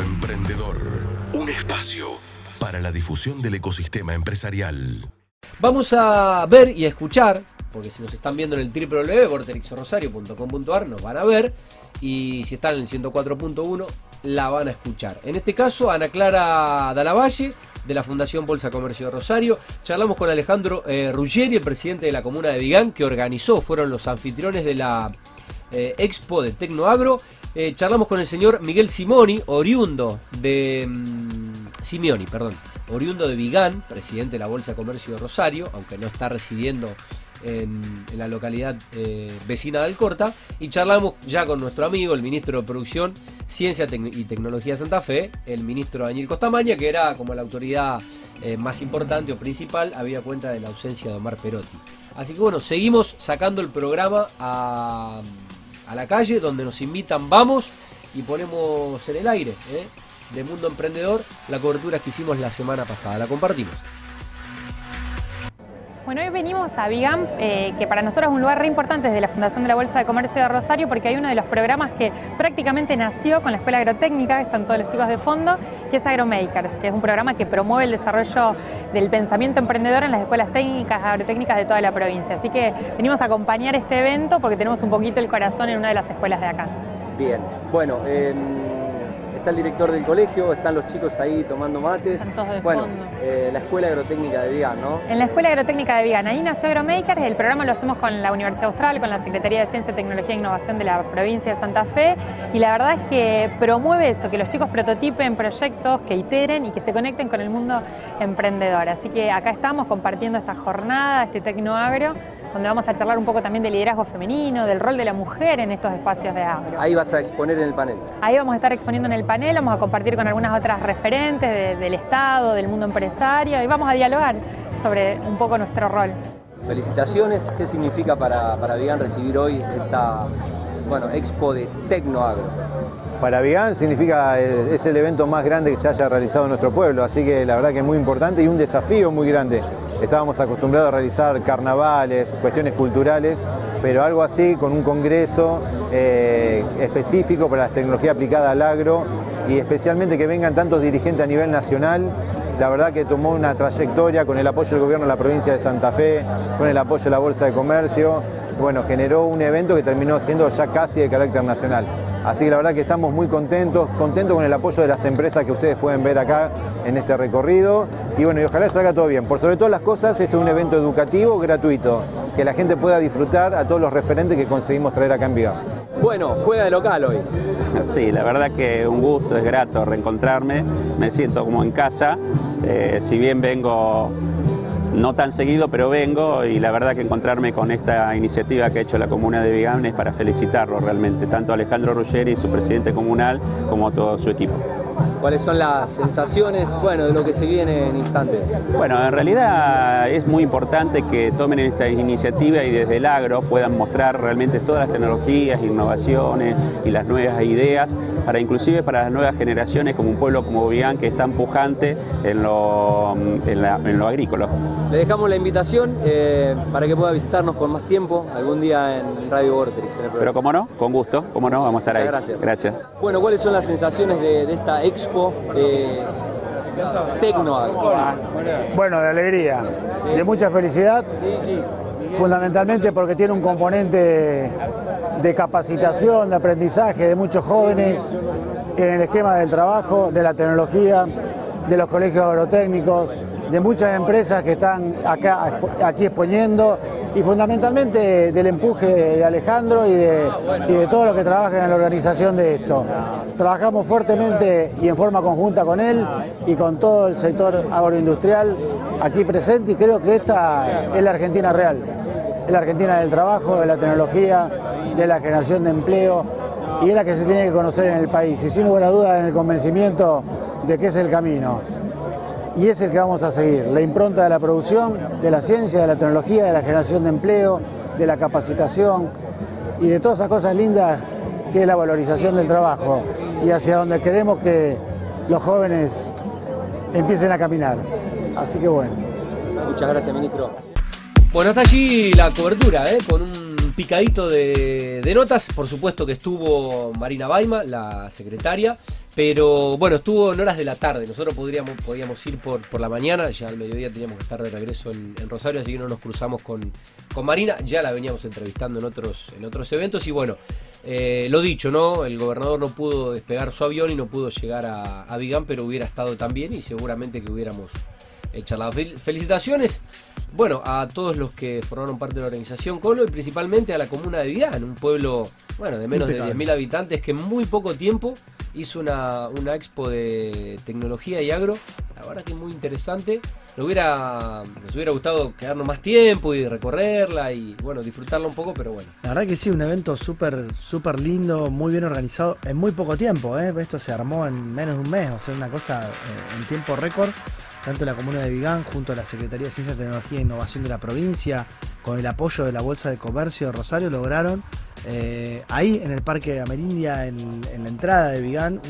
Emprendedor. Un espacio para la difusión del ecosistema empresarial. Vamos a ver y a escuchar, porque si nos están viendo en el www.vorterixorosario.com.ar nos van a ver y si están en el 104.1 la van a escuchar. En este caso, Ana Clara Dalavalle de la Fundación Bolsa Comercio de Rosario. Charlamos con Alejandro eh, Ruggeri, el presidente de la comuna de Vigán, que organizó, fueron los anfitriones de la eh, Expo de Tecnoagro. Eh, charlamos con el señor Miguel Simoni, oriundo de... Mm, Simeoni, perdón, oriundo de Vigán, presidente de la Bolsa de Comercio de Rosario, aunque no está residiendo en, la localidad eh, vecina de Alcorta, y charlamos ya con nuestro amigo, el ministro de Producción, Ciencia y Tecnología de Santa Fe, el ministro Daniel Costamaña, que era como la autoridad más importante o principal, había cuenta de la ausencia de Omar Perotti. Así que bueno, seguimos sacando el programa a, a la calle, donde nos invitan, vamos y ponemos en el aire. ¿eh? de Mundo Emprendedor, la cobertura que hicimos la semana pasada. La compartimos. Bueno, hoy venimos a Vigam, eh, que para nosotros es un lugar re importante desde la Fundación de la Bolsa de Comercio de Rosario, porque hay uno de los programas que prácticamente nació con la Escuela Agrotécnica, que están todos los chicos de fondo, que es AgroMakers, que es un programa que promueve el desarrollo del pensamiento emprendedor en las escuelas técnicas, agrotécnicas de toda la provincia. Así que venimos a acompañar este evento porque tenemos un poquito el corazón en una de las escuelas de acá. Bien, bueno, eh está el director del colegio, están los chicos ahí tomando mates. bueno, eh, la Escuela Agrotécnica de Vigan, ¿no? En la Escuela Agrotécnica de Vigan, ahí nació AgroMakers, el programa lo hacemos con la Universidad Austral, con la Secretaría de Ciencia, Tecnología e Innovación de la provincia de Santa Fe, y la verdad es que promueve eso, que los chicos prototipen proyectos, que iteren y que se conecten con el mundo emprendedor. Así que acá estamos compartiendo esta jornada, este Tecnoagro, donde vamos a charlar un poco también del liderazgo femenino, del rol de la mujer en estos espacios de agro. Ahí vas a exponer en el panel. Ahí vamos a estar exponiendo en el panel, vamos a compartir con algunas otras referentes del Estado, del mundo empresario y vamos a dialogar sobre un poco nuestro rol. Felicitaciones, ¿qué significa para, para recibir hoy esta bueno, expo de Tecnoagro? Para Vigán significa, es el evento más grande que se haya realizado en nuestro pueblo, así que la verdad que es muy importante y un desafío muy grande. Estábamos acostumbrados a realizar carnavales, cuestiones culturales, pero algo así con un congreso eh, específico para la tecnología aplicada al agro y especialmente que vengan tantos dirigentes a nivel nacional la verdad que tomó una trayectoria con el apoyo del gobierno de la provincia de Santa Fe, con el apoyo de la Bolsa de Comercio, bueno, generó un evento que terminó siendo ya casi de carácter nacional. Así que la verdad que estamos muy contentos, contentos con el apoyo de las empresas que ustedes pueden ver acá en este recorrido. Y bueno, y ojalá salga todo bien. Por sobre todas las cosas, este es un evento educativo gratuito, que la gente pueda disfrutar a todos los referentes que conseguimos traer acá en. Bueno, juega de local hoy. Sí, la verdad que un gusto, es grato reencontrarme, me siento como en casa, eh, si bien vengo no tan seguido, pero vengo y la verdad que encontrarme con esta iniciativa que ha hecho la Comuna de Vigán es para felicitarlo realmente, tanto a Alejandro Ruggeri, su presidente comunal, como a todo su equipo. ¿Cuáles son las sensaciones bueno, de lo que se viene en instantes? Bueno, en realidad es muy importante que tomen esta iniciativa y desde el agro puedan mostrar realmente todas las tecnologías, innovaciones y las nuevas ideas, para inclusive para las nuevas generaciones como un pueblo como Vigan que está empujante en lo, en, lo agrícola. Le dejamos la invitación eh, para que pueda visitarnos con más tiempo algún día en Radio Vortex. Pero como no, con gusto, como no, vamos a estar ahí. Gracias. Gracias. Bueno, ¿cuáles son las sensaciones de, de esta expo de Bueno, de alegría, de mucha felicidad, fundamentalmente porque tiene un componente de capacitación, de aprendizaje de muchos jóvenes en el esquema del trabajo, de la tecnología, de los colegios agrotécnicos, de muchas empresas que están acá, aquí exponiendo y fundamentalmente del empuje de Alejandro y de, y de todos los que trabajan en la organización de esto. Trabajamos fuertemente y en forma conjunta con él y con todo el sector agroindustrial aquí presente y creo que esta es la Argentina real, es la Argentina del trabajo, de la tecnología, de la generación de empleo y es la que se tiene que conocer en el país. Y sin lugar a dudas en el convencimiento de que es el camino y es el que vamos a seguir, la impronta de la producción, de la ciencia, de la tecnología, de la generación de empleo, de la capacitación y de todas esas cosas lindas que es la valorización del trabajo y hacia donde queremos que los jóvenes empiecen a caminar. Así que bueno. Muchas gracias, ministro. Bueno, hasta allí la cobertura, ¿eh? con un picadito de, notas. Por supuesto que estuvo Marina Baima, la secretaria, pero bueno, estuvo en horas de la tarde. Nosotros podríamos, podíamos ir por, por la mañana, ya al mediodía teníamos que estar de regreso en, Rosario, así que no nos cruzamos con, con, Marina. Ya la veníamos entrevistando en otros, en otros eventos y bueno, eh, lo dicho, ¿no? El gobernador no pudo despegar su avión y no pudo llegar a, a Vigán, pero hubiera estado también y seguramente que hubiéramos charlado. Felicitaciones bueno, a todos los que formaron parte de la organización Colo y principalmente a la comuna de Vidán, un pueblo bueno, de menos de 10.000 habitantes que en muy poco tiempo hizo una, una expo de tecnología y agro. La verdad que muy interesante. Nos hubiera, nos hubiera gustado quedarnos más tiempo y recorrerla y bueno, disfrutarla un poco, pero bueno. La verdad que sí, un evento súper súper lindo, muy bien organizado en muy poco tiempo. ¿eh? Esto se armó en menos de un mes, o sea, una cosa eh, en tiempo récord tanto la comuna de Vigán junto a la Secretaría de Ciencia, Tecnología e Innovación de la provincia, con el apoyo de la Bolsa de Comercio de Rosario, lograron eh, ahí en el Parque Amerindia, en, en la entrada de Vigán,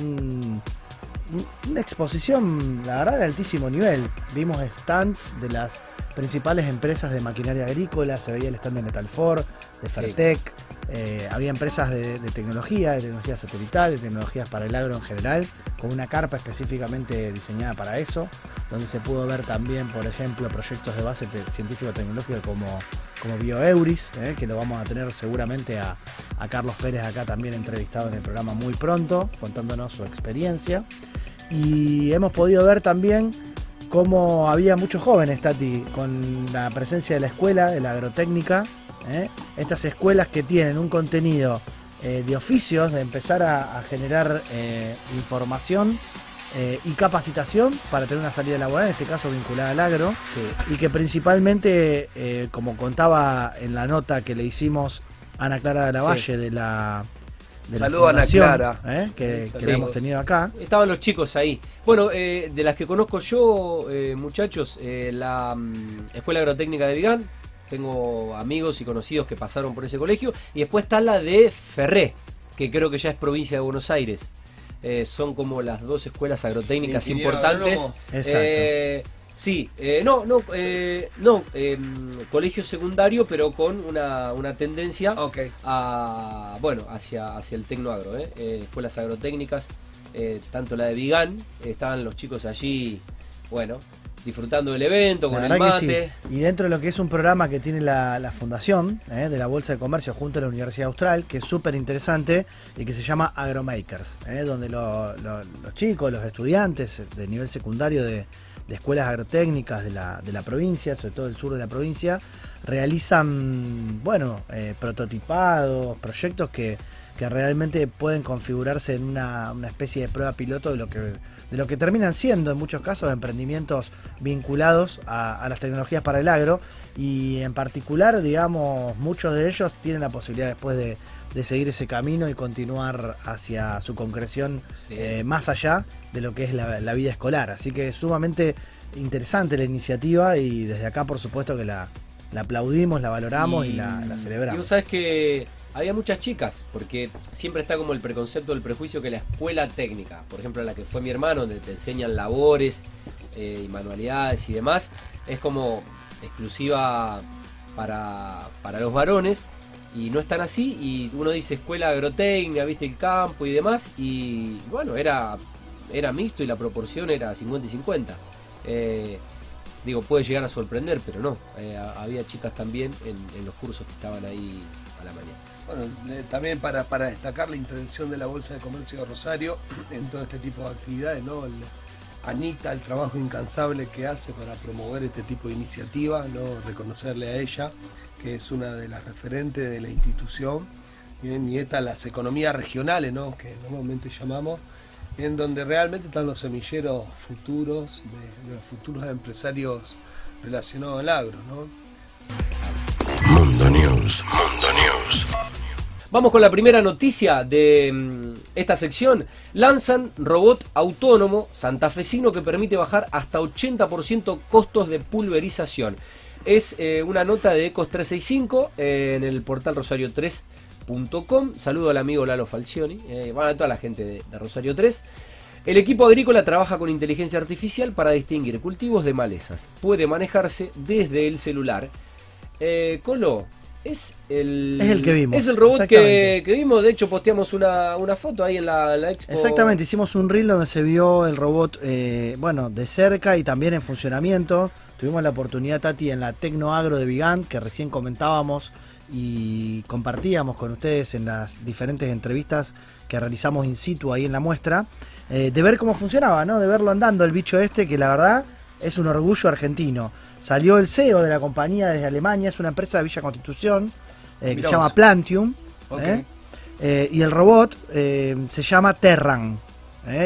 una exposición, la verdad, de altísimo nivel. Vimos stands de las principales empresas de maquinaria agrícola, se veía el stand de Metalfor, de Fertec, eh, había empresas de, tecnología, de tecnología satelital, de tecnologías para el agro en general, con una carpa específicamente diseñada para eso, donde se pudo ver también, por ejemplo, proyectos de base científico-tecnológico como, como BioEuris, eh, que lo vamos a tener seguramente a, a Carlos Pérez acá también entrevistado en el programa muy pronto, contándonos su experiencia. Y hemos podido ver también cómo había muchos jóvenes, Tati, con la presencia de la escuela, de la agrotécnica, ¿eh? estas escuelas que tienen un contenido eh, de oficios, de empezar a, generar eh, información y capacitación para tener una salida laboral, en este caso vinculada al agro, y que principalmente, como contaba en la nota que le hicimos a Ana Clara de la Valle de la Saludos a Ana Clara. ¿eh? Que, hemos tenido acá. Estaban los chicos ahí. Bueno, eh, de las que conozco yo, eh, muchachos, la mm, Escuela Agrotécnica de Vigán. Tengo amigos y conocidos que pasaron por ese colegio. Y después está la de Ferré, que creo que ya es provincia de Buenos Aires. son como las dos escuelas agrotécnicas importantes. Exacto. Sí, eh, no, no, eh, no, em, colegio secundario, pero con una, una tendencia a, bueno, hacia, hacia el tecnoagro, eh, eh escuelas agrotécnicas, tanto la de Vigán, estaban los chicos allí, bueno, disfrutando del evento, con el mate. Y dentro de lo que es un programa que tiene la, fundación de la Bolsa de Comercio junto a la Universidad Austral, que es súper interesante y que se llama Agromakers, donde los chicos, los estudiantes de nivel secundario de de escuelas agrotécnicas de la, de la provincia, sobre todo el sur de la provincia, realizan, bueno, eh, prototipados, proyectos que, realmente pueden configurarse en una, especie de prueba piloto de lo que de lo que terminan siendo en muchos casos emprendimientos vinculados a, las tecnologías para el agro. Y en particular digamos muchos de ellos tienen la posibilidad después de, seguir ese camino y continuar hacia su concreción eh, más allá de lo que es la, vida escolar. Así que es sumamente interesante la iniciativa y desde acá por supuesto que la, aplaudimos, la valoramos y, la, celebramos. Y vos sabes que había muchas chicas, porque siempre está como el preconcepto, el prejuicio que la escuela técnica, por ejemplo la que fue mi hermano, donde te enseñan labores eh, y manualidades y demás, es como exclusiva para, para los varones y no están así y uno dice escuela agrotécnica, viste el campo y demás y bueno, era, era mixto y la proporción era 50 y 50. Eh, digo, puede llegar a sorprender, pero no, eh, había chicas también en, los cursos que estaban ahí a la mañana. Bueno, eh, también para, para, destacar la intervención de la Bolsa de Comercio de Rosario en todo este tipo de actividades, ¿no? Anita, el trabajo incansable que hace para promover este tipo de iniciativas, ¿no? reconocerle a ella, que es una de las referentes de la institución, y esta las economías regionales, ¿no? que normalmente llamamos, en donde realmente están los semilleros futuros de, los futuros empresarios relacionados al agro. ¿no? Mundo News, Mundo News. Vamos con la primera noticia de mm, esta sección. Lanzan robot autónomo santafesino que permite bajar hasta 80% costos de pulverización. Es eh, una nota de Ecos 365 eh, en el portal Rosario 3 Saludo al amigo Lalo Falcioni, eh, bueno, a toda la gente de, Rosario 3. El equipo agrícola trabaja con inteligencia artificial para distinguir cultivos de malezas. Puede manejarse desde el celular. Eh, Colo, es el, es el que vimos. Es el robot que, vimos. De hecho, posteamos una, foto ahí en la, expo. Exactamente, hicimos un reel donde se vio el robot, eh, bueno, de cerca y también en funcionamiento. Tuvimos la oportunidad, Tati, en la Tecnoagro de Vigant, que recién comentábamos y compartíamos con ustedes en las diferentes entrevistas que realizamos in situ ahí en la muestra, eh, de ver cómo funcionaba, ¿no? De verlo andando el bicho este, que la verdad es un orgullo argentino. Salió el CEO de la compañía desde Alemania, es una empresa de Villa Constitución, eh, que se llama Plantium. ¿eh? y el robot se llama Terran.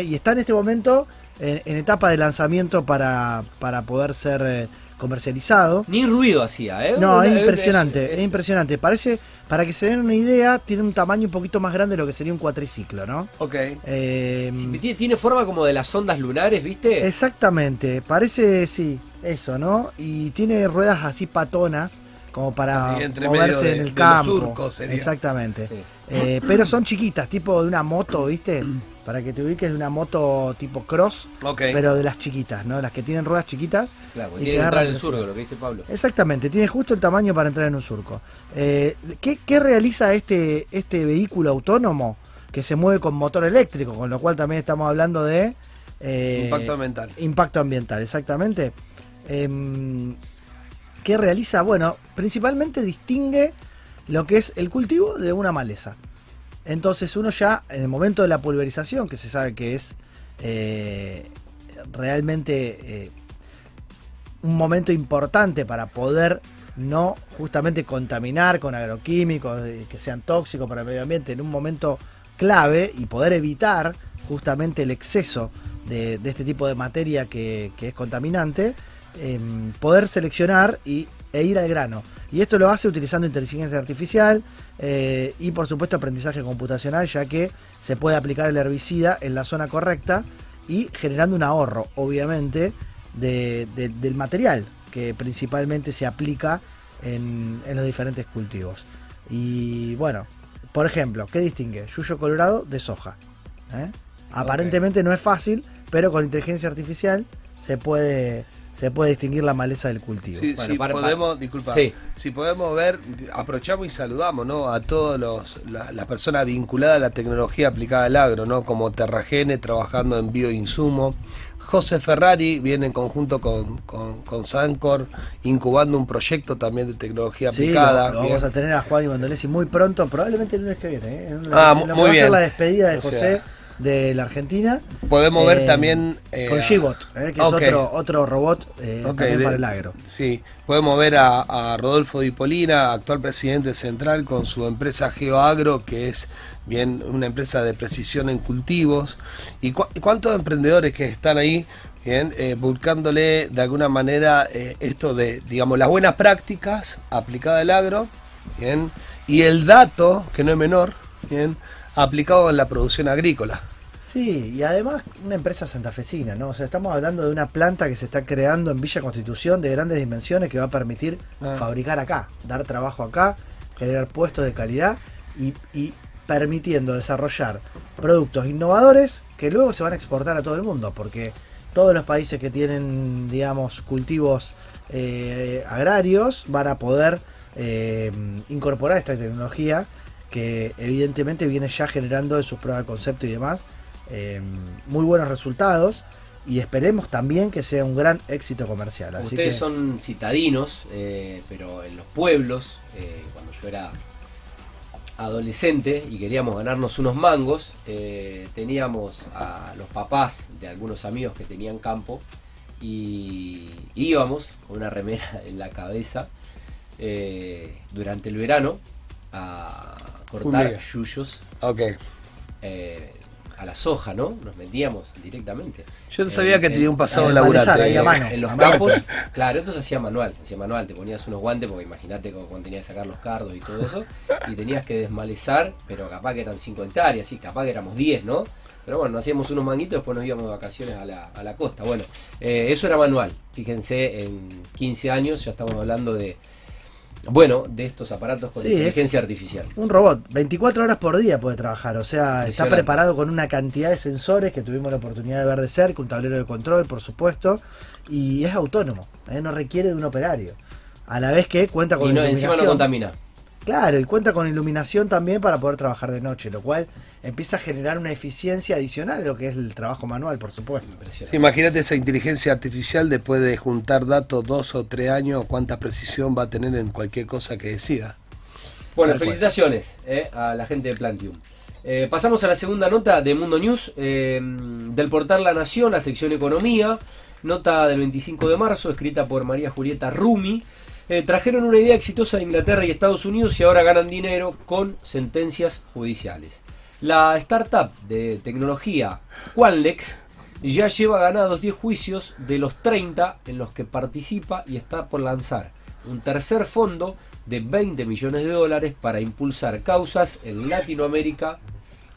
y está en este momento en, etapa de lanzamiento para, para poder ser comercializado. Ni ruido hacía, ¿eh? No, es impresionante, es, impresionante. Parece, para que se den una idea, tiene un tamaño un poquito más grande de lo que sería un cuatriciclo, ¿no? Ok. Eh, tiene, forma como de las ondas lunares, ¿viste? Exactamente, parece, sí, eso, ¿no? Y tiene ruedas así patonas, como para moverse en el campo. Exactamente. Eh, pero son chiquitas, tipo de una moto, ¿viste? Para que te ubiques de una moto tipo cross, pero de las chiquitas, ¿no? Las que tienen ruedas chiquitas. Claro, y tiene que entrar en el surco, lo que dice Pablo. Exactamente, tiene justo el tamaño para entrar en un surco. Eh, ¿qué, realiza este, este vehículo autónomo que se mueve con motor eléctrico? Con lo cual también estamos hablando de... Eh, impacto ambiental. Impacto ambiental, exactamente. Em, ¿Qué realiza? Bueno, principalmente distingue lo que es el cultivo de una maleza. Entonces uno ya en el momento de la pulverización, que se sabe que es eh, realmente eh, un momento importante para poder no justamente contaminar con agroquímicos que sean tóxicos para el medio ambiente en un momento clave y poder evitar justamente el exceso de, este tipo de materia que, es contaminante, em, poder seleccionar y e ir al grano. Y esto lo hace utilizando inteligencia artificial eh, y por supuesto aprendizaje computacional, ya que se puede aplicar el herbicida en la zona correcta y generando un ahorro, obviamente, del material que principalmente se aplica en, los diferentes cultivos. Y bueno, por ejemplo, ¿qué distingue? Yuyo colorado de soja. ¿eh? Aparentemente no es fácil, pero con inteligencia artificial se puede se puede distinguir la maleza del cultivo. Sí, si podemos, disculpa, si podemos ver, aprovechamos y saludamos ¿no? a todas las personas vinculadas a la tecnología aplicada al agro, ¿no? como Terragene trabajando en bioinsumo. José Ferrari viene en conjunto con, con, Sancor incubando un proyecto también de tecnología aplicada. vamos a tener a Juan y Mandolesi muy pronto, probablemente el lunes que viene. ¿eh? ah, muy bien. la despedida de José de la Argentina. Podemos ver eh, también... Eh, con G-Bot, eh, que es otro, otro robot para el agro. Sí, podemos ver a, Rodolfo Di Polina, actual presidente central, con su empresa GeoAgro, que es bien una empresa de precisión en cultivos. ¿Y cuántos emprendedores que están ahí bien buscándole de alguna manera esto de, digamos, las buenas prácticas aplicadas al agro, bien, y el dato, que no es menor, bien, aplicado en la producción agrícola. Sí, y además una empresa santafesina, ¿no? O sea, estamos hablando de una planta que se está creando en Villa Constitución de grandes dimensiones que va a permitir ah. fabricar acá, dar trabajo acá, generar puestos de calidad y, permitiendo desarrollar productos innovadores que luego se van a exportar a todo el mundo, porque todos los países que tienen, digamos, cultivos eh, agrarios van a poder eh, incorporar esta tecnología que evidentemente viene ya generando en sus pruebas de concepto y demás em, muy buenos resultados y esperemos también que sea un gran éxito comercial. Ustedes son citadinos, eh, pero en los pueblos, eh, cuando yo era adolescente y queríamos ganarnos unos mangos, eh, teníamos a los papás de algunos amigos que tenían campo y íbamos con una remera en la cabeza durante el verano a cortar yuyos. Ok. Eh, a la soja, ¿no? Nos vendíamos directamente. Yo no sabía que tenía un pasado laburante. En los campos, claro, esto se hacía manual, se hacía manual, te ponías unos guantes, porque imagínate cuando tenías que sacar los cardos y todo eso, y tenías que desmalezar, pero capaz que eran 5 hectáreas, sí, capaz que éramos 10, ¿no? Pero bueno, hacíamos unos manguitos, después nos íbamos de vacaciones a la, a la costa. Bueno, eh, eso era manual. Fíjense, en 15 años ya estamos hablando de bueno de estos aparatos con inteligencia artificial. Un robot, 24 horas por día puede trabajar, o sea, está preparado con una cantidad de sensores que tuvimos la oportunidad de ver de cerca, un tablero de control, por supuesto, y es autónomo, ¿eh? no requiere de un operario. A la vez que cuenta con y no, encima no contamina. Claro, y cuenta con iluminación también para poder trabajar de noche, lo cual empieza a generar una eficiencia adicional de lo que es el trabajo manual, por supuesto. imagínate esa inteligencia artificial después de juntar datos dos o tres años, cuánta precisión va a tener en cualquier cosa que decida. Bueno, felicitaciones eh, a la gente de Plantium. Eh, pasamos a la segunda nota de Mundo News, eh, del portal La Nación, la sección Economía, nota del 25 de marzo, escrita por María Julieta Rumi. Eh, trajeron una idea exitosa de Inglaterra y Estados Unidos y ahora ganan dinero con sentencias judiciales. La startup de tecnología Qualnex ya lleva ganados 10 juicios de los 30 en los que participa y está por lanzar un tercer fondo de 20 millones de dólares para impulsar causas en Latinoamérica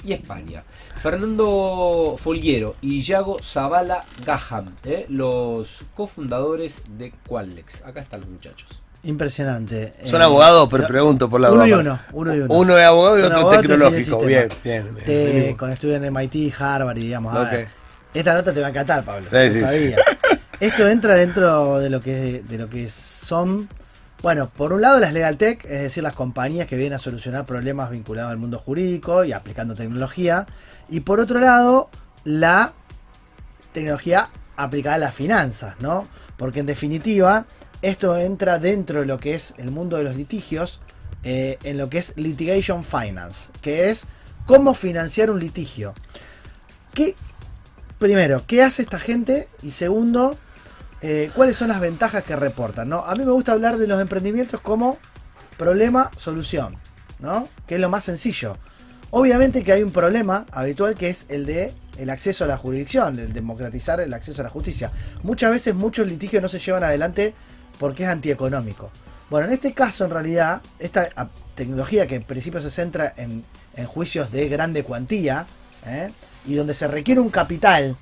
y España. Fernando Folguero y Yago Zavala Gaham, eh, los cofundadores de Qualnex. Acá están los muchachos. Impresionante. Son abogados, pero pregunto por la uno y uno, uno y uno. Uno es abogado y otro tecnológico. Bien, bien. bien, con estudios en MIT, Harvard y digamos. esta nota te va a encantar, Pablo. Sí, sabía. Esto entra dentro de lo que de lo que son bueno, por un lado las Legal Tech, es decir, las compañías que vienen a solucionar problemas vinculados al mundo jurídico y aplicando tecnología. Y por otro lado, la tecnología aplicada a las finanzas, ¿no? Porque en definitiva, esto entra dentro de lo que es el mundo de los litigios, eh, en lo que es litigation finance, que es cómo financiar un litigio. ¿Qué, primero, ¿qué hace esta gente? Y segundo, eh, ¿cuáles son las ventajas que reportan? ¿no? A mí me gusta hablar de los emprendimientos como problema, solución, ¿no? que es lo más sencillo. Obviamente que hay un problema habitual que es el de el acceso a la jurisdicción, el democratizar el acceso a la justicia. Muchas veces muchos litigios no se llevan adelante porque es antieconómico. Bueno, en este caso, en realidad, esta tecnología que en principio se centra en, juicios de grande cuantía ¿eh? y donde se requiere un capital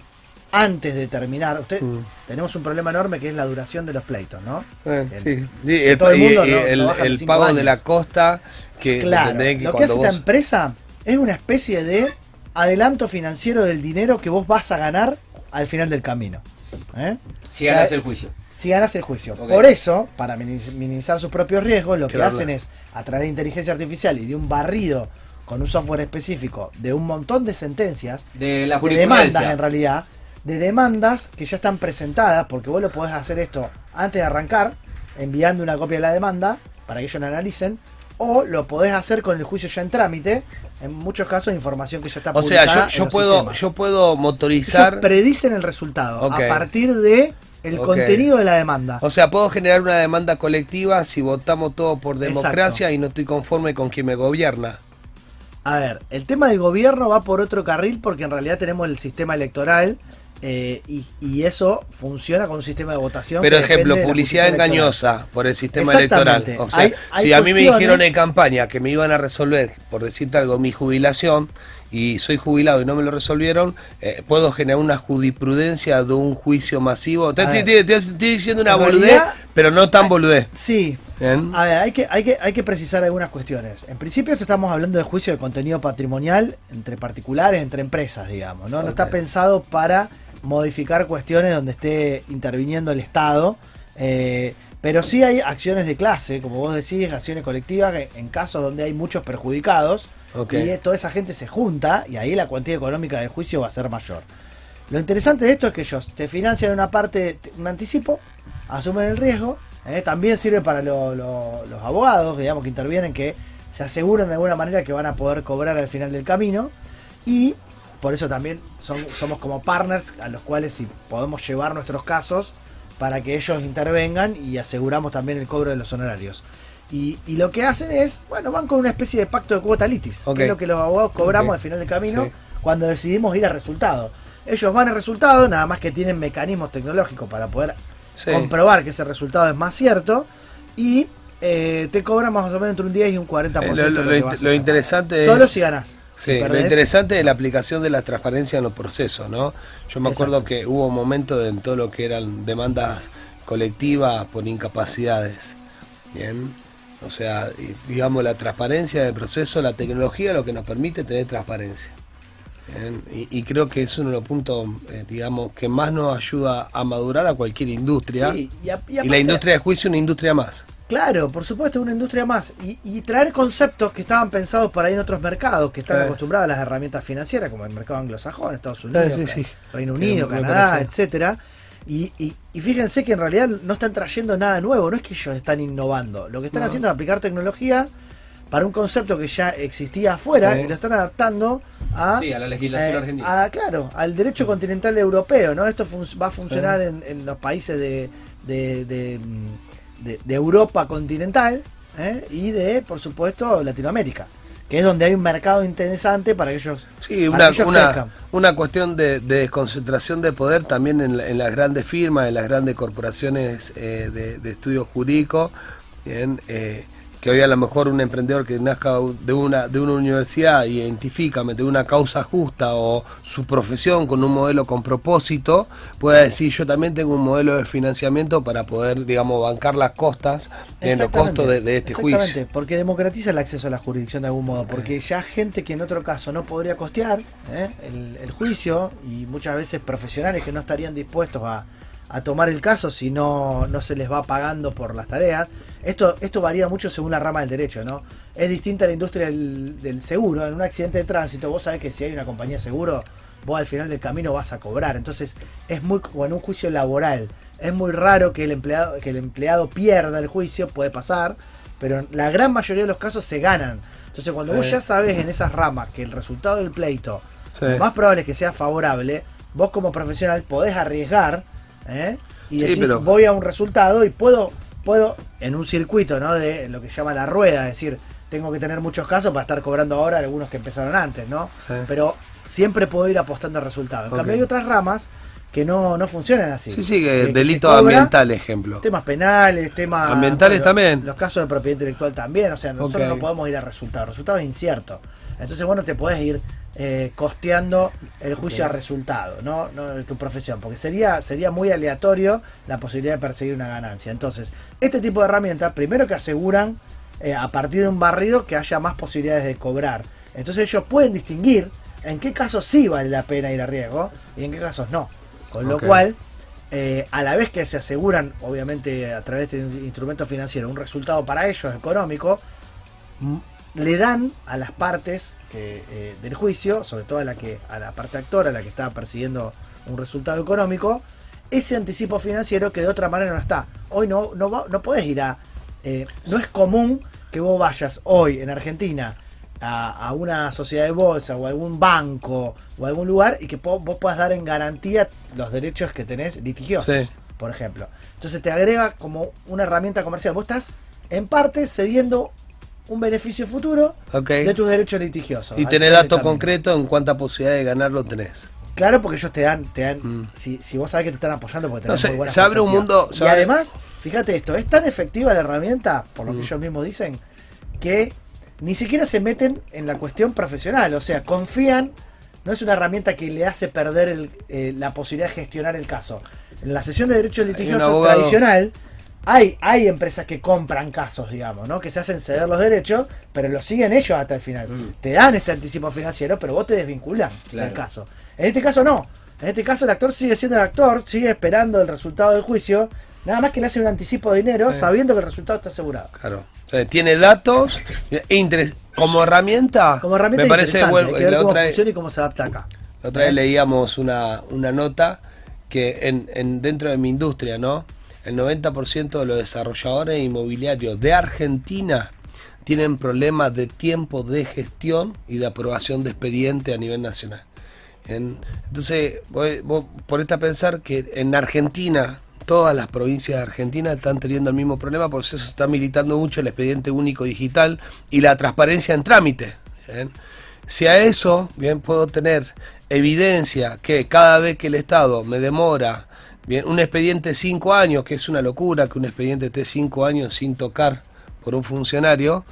antes de terminar. Usted, mm. Tenemos un problema enorme que es la duración de los pleitos, ¿no? Eh, sí, el, todo el, mundo el, pago de la costa. Que, claro, lo que hace esta empresa es una especie de adelanto financiero del dinero que vos vas a ganar al final del camino. ¿eh? Si ganas el juicio si ganas el juicio. Por eso, para minimizar sus propios riesgos, lo que hacen es, a través de inteligencia artificial y de un barrido con un software específico de un montón de sentencias, de, la demandas en realidad, de demandas que ya están presentadas, porque vos lo podés hacer esto antes de arrancar, enviando una copia de la demanda para que ellos la analicen, o lo podés hacer con el juicio ya en trámite, en muchos casos información que ya está publicada. O sea, yo, puedo, yo puedo motorizar. Ellos predicen el resultado a partir de el contenido de la demanda. O sea, puedo generar una demanda colectiva si votamos todo por democracia y no estoy conforme con quien me gobierna. A ver, el tema del gobierno va por otro carril porque en realidad tenemos el sistema electoral eh, y, eso funciona con un sistema de votación. Pero ejemplo, publicidad engañosa por el sistema electoral. O sea, si a mí me dijeron en campaña que me iban a resolver, por decirte algo, mi jubilación, y soy jubilado y no me lo resolvieron, eh, puedo generar una jurisprudencia de un juicio masivo. Te, estoy diciendo una boludez, pero no tan boludez. Sí. A ver, hay que, hay, que, hay que precisar algunas cuestiones. En principio, esto estamos hablando de juicio de contenido patrimonial entre particulares, entre empresas, digamos. No, no está pensado para modificar cuestiones donde esté interviniendo el Estado. Eh, pero sí hay acciones de clase, como vos decís, acciones colectivas en casos donde hay muchos perjudicados y toda esa gente se junta y ahí la cuantía económica del juicio va a ser mayor. Lo interesante de esto es que ellos te financian una parte, un anticipo, asumen el riesgo, ¿eh? también sirve para los abogados, digamos, que intervienen, que se aseguran de alguna manera que van a poder cobrar al final del camino y por eso también son, somos como partners a los cuales si podemos llevar nuestros casos para que ellos intervengan y aseguramos también el cobro de los honorarios. Y, lo que hacen es, bueno, van con una especie de pacto de cuota litis, que es lo que los abogados cobramos al final del camino cuando decidimos ir al resultado. Ellos van al resultado, nada más que tienen mecanismos tecnológicos para poder comprobar que ese resultado es más cierto y eh, te cobran más o menos entre un 10 y un 40%. Eh, lo, lo, interesante Solo si ganás. Sí, lo interesante es la aplicación de la transparencia en los procesos, ¿no? Yo me acuerdo que hubo un momento en todo lo que eran demandas colectivas por incapacidades. Bien o sea, digamos, la transparencia del proceso, la tecnología lo que nos permite tener transparencia. Y, creo que es uno de los puntos, eh, digamos, que más nos ayuda a madurar a cualquier industria. y, la industria de juicio una industria más. Claro, por supuesto, una industria más. Y, traer conceptos que estaban pensados para ir en otros mercados, que están acostumbrados a las herramientas financieras, como el mercado anglosajón, Estados Unidos, Reino Unido, Canadá, etcétera. Y, fíjense que en realidad no están trayendo nada nuevo, no es que ellos están innovando. Lo que están haciendo es aplicar tecnología para un concepto que ya existía afuera y lo están adaptando a, sí, a la legislación eh, argentina. claro, al derecho continental europeo, ¿no? Esto va a funcionar en, los países de, de, Europa continental ¿eh? y de, por supuesto, Latinoamérica que es donde hay un mercado interesante para que ellos Sí, una, una, cuestión de, desconcentración de poder también en, las grandes firmas, en las grandes corporaciones eh, de, estudios jurídicos. Bien, eh, que hoy a lo mejor un emprendedor que nazca de una, de una universidad identifica de una causa justa o su profesión con un modelo con propósito, pueda decir yo también tengo un modelo de financiamiento para poder, digamos, bancar las costas en los costos de, este juicio. Porque democratiza el acceso a la jurisdicción de algún modo, porque ya gente que en otro caso no podría costear ¿eh? el juicio y muchas veces profesionales que no estarían dispuestos a a tomar el caso si no, no se les va pagando por las tareas. Esto, esto varía mucho según la rama del derecho, ¿no? Es distinta a la industria del, seguro. En un accidente de tránsito, vos sabés que si hay una compañía de seguro, vos al final del camino vas a cobrar. Entonces, es muy, o en un juicio laboral, es muy raro que el empleado, que el empleado pierda el juicio, puede pasar, pero la gran mayoría de los casos se ganan. Entonces, cuando vos ya sabés en esas ramas que el resultado del pleito, lo más probable es que sea favorable, vos como profesional podés arriesgar ¿eh? Y decís, voy a un resultado y puedo, puedo, en un circuito, ¿no? De lo que se llama la rueda, es decir, tengo que tener muchos casos para estar cobrando ahora algunos que empezaron antes, ¿no? Pero siempre puedo ir apostando al resultado. En cambio, hay otras ramas que no, no funcionan así. Sí, sí, que, delitos ambientales, ejemplo. Temas penales, temas... Ambientales también. Los casos de propiedad intelectual también, o sea, nosotros no podemos ir al resultado, el resultado es incierto. Entonces, bueno, te puedes ir eh, costeando el juicio a resultado, ¿no? ¿no? de tu profesión, porque sería, sería muy aleatorio la posibilidad de perseguir una ganancia. Entonces, este tipo de herramientas, primero que aseguran eh, a partir de un barrido que haya más posibilidades de cobrar. Entonces ellos pueden distinguir en qué casos sí vale la pena ir a riesgo y en qué casos no. Con lo cual, eh, a la vez que se aseguran, obviamente a través de este instrumento financiero, un resultado para ellos económico, le dan a las partes eh, del juicio, sobre todo a la que a la parte actora, a la que está persiguiendo un resultado económico, ese anticipo financiero que de otra manera no está. Hoy no, no, no podés ir a... Eh, no es común que vos vayas hoy en Argentina a, una sociedad de bolsa o algún banco o algún lugar y que vos puedas dar en garantía los derechos que tenés litigiosos, por ejemplo. Entonces te agrega como una herramienta comercial. Vos estás en parte cediendo un beneficio futuro de tus derechos litigiosos. Y tener datos concretos en cuánta posibilidad de ganarlo tenés. Claro, porque ellos te dan, te dan mm. si, si, vos sabés que te están apoyando porque tenés muy se abre un mundo. Y además, fíjate esto, es tan efectiva la herramienta, por lo que mm. ellos mismos dicen, que ni siquiera se meten en la cuestión profesional. O sea, confían, no es una herramienta que le hace perder eh, la posibilidad de gestionar el caso. En la sesión de derecho litigioso tradicional hay, hay empresas que compran casos, digamos, ¿no? Que se hacen ceder los derechos, pero los siguen ellos hasta el final. Mm. Te dan este anticipo financiero, pero vos te desvinculan del caso. En este caso no. En este caso el actor sigue siendo el actor, sigue esperando el resultado del juicio, nada más que le hace un anticipo de dinero sabiendo que el resultado está asegurado. Claro. tiene datos, e como herramienta, como herramienta me parece bueno. Que ver cómo funciona y cómo se adapta acá. La otra vez ¿Eh? leíamos una, una nota que en, en, dentro de mi industria, ¿no? el 90% de los desarrolladores inmobiliarios de Argentina tienen problemas de tiempo de gestión y de aprobación de expediente a nivel nacional. entonces, vos, ponete a pensar que en Argentina, todas las provincias de Argentina están teniendo el mismo problema, por eso se está militando mucho el expediente único digital y la transparencia en trámite. Si a eso, bien, puedo tener evidencia que cada vez que el Estado me demora Bien, un expediente cinco años, que es una locura que un expediente esté cinco años sin tocar por un funcionario.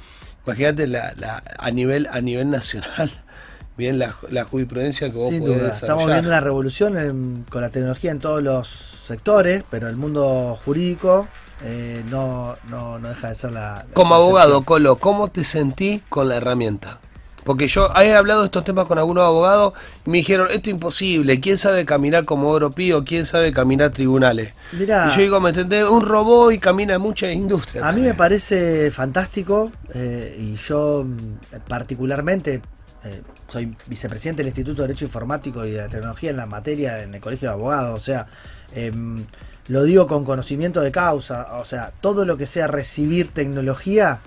Imagínate la, a nivel a nivel nacional, bien la, jurisprudencia que vos duda. Estamos viendo una revolución con la tecnología en todos los sectores, pero el mundo jurídico eh, no, no, deja de ser la... Como abogado, Colo, ¿cómo te sentí con la herramienta? Porque yo he hablado de estos temas con algunos abogados y me dijeron, esto es imposible, ¿quién sabe caminar como Oro Pío? ¿Quién sabe caminar tribunales? y yo digo, ¿me entendés? Un robot y camina en muchas industrias. A mí me parece fantástico eh, y yo mm, particularmente eh, soy vicepresidente del Instituto de Derecho Informático y de Tecnología en la materia en el Colegio de Abogados, o sea, em, lo digo con conocimiento de causa, o sea, todo lo que sea recibir tecnología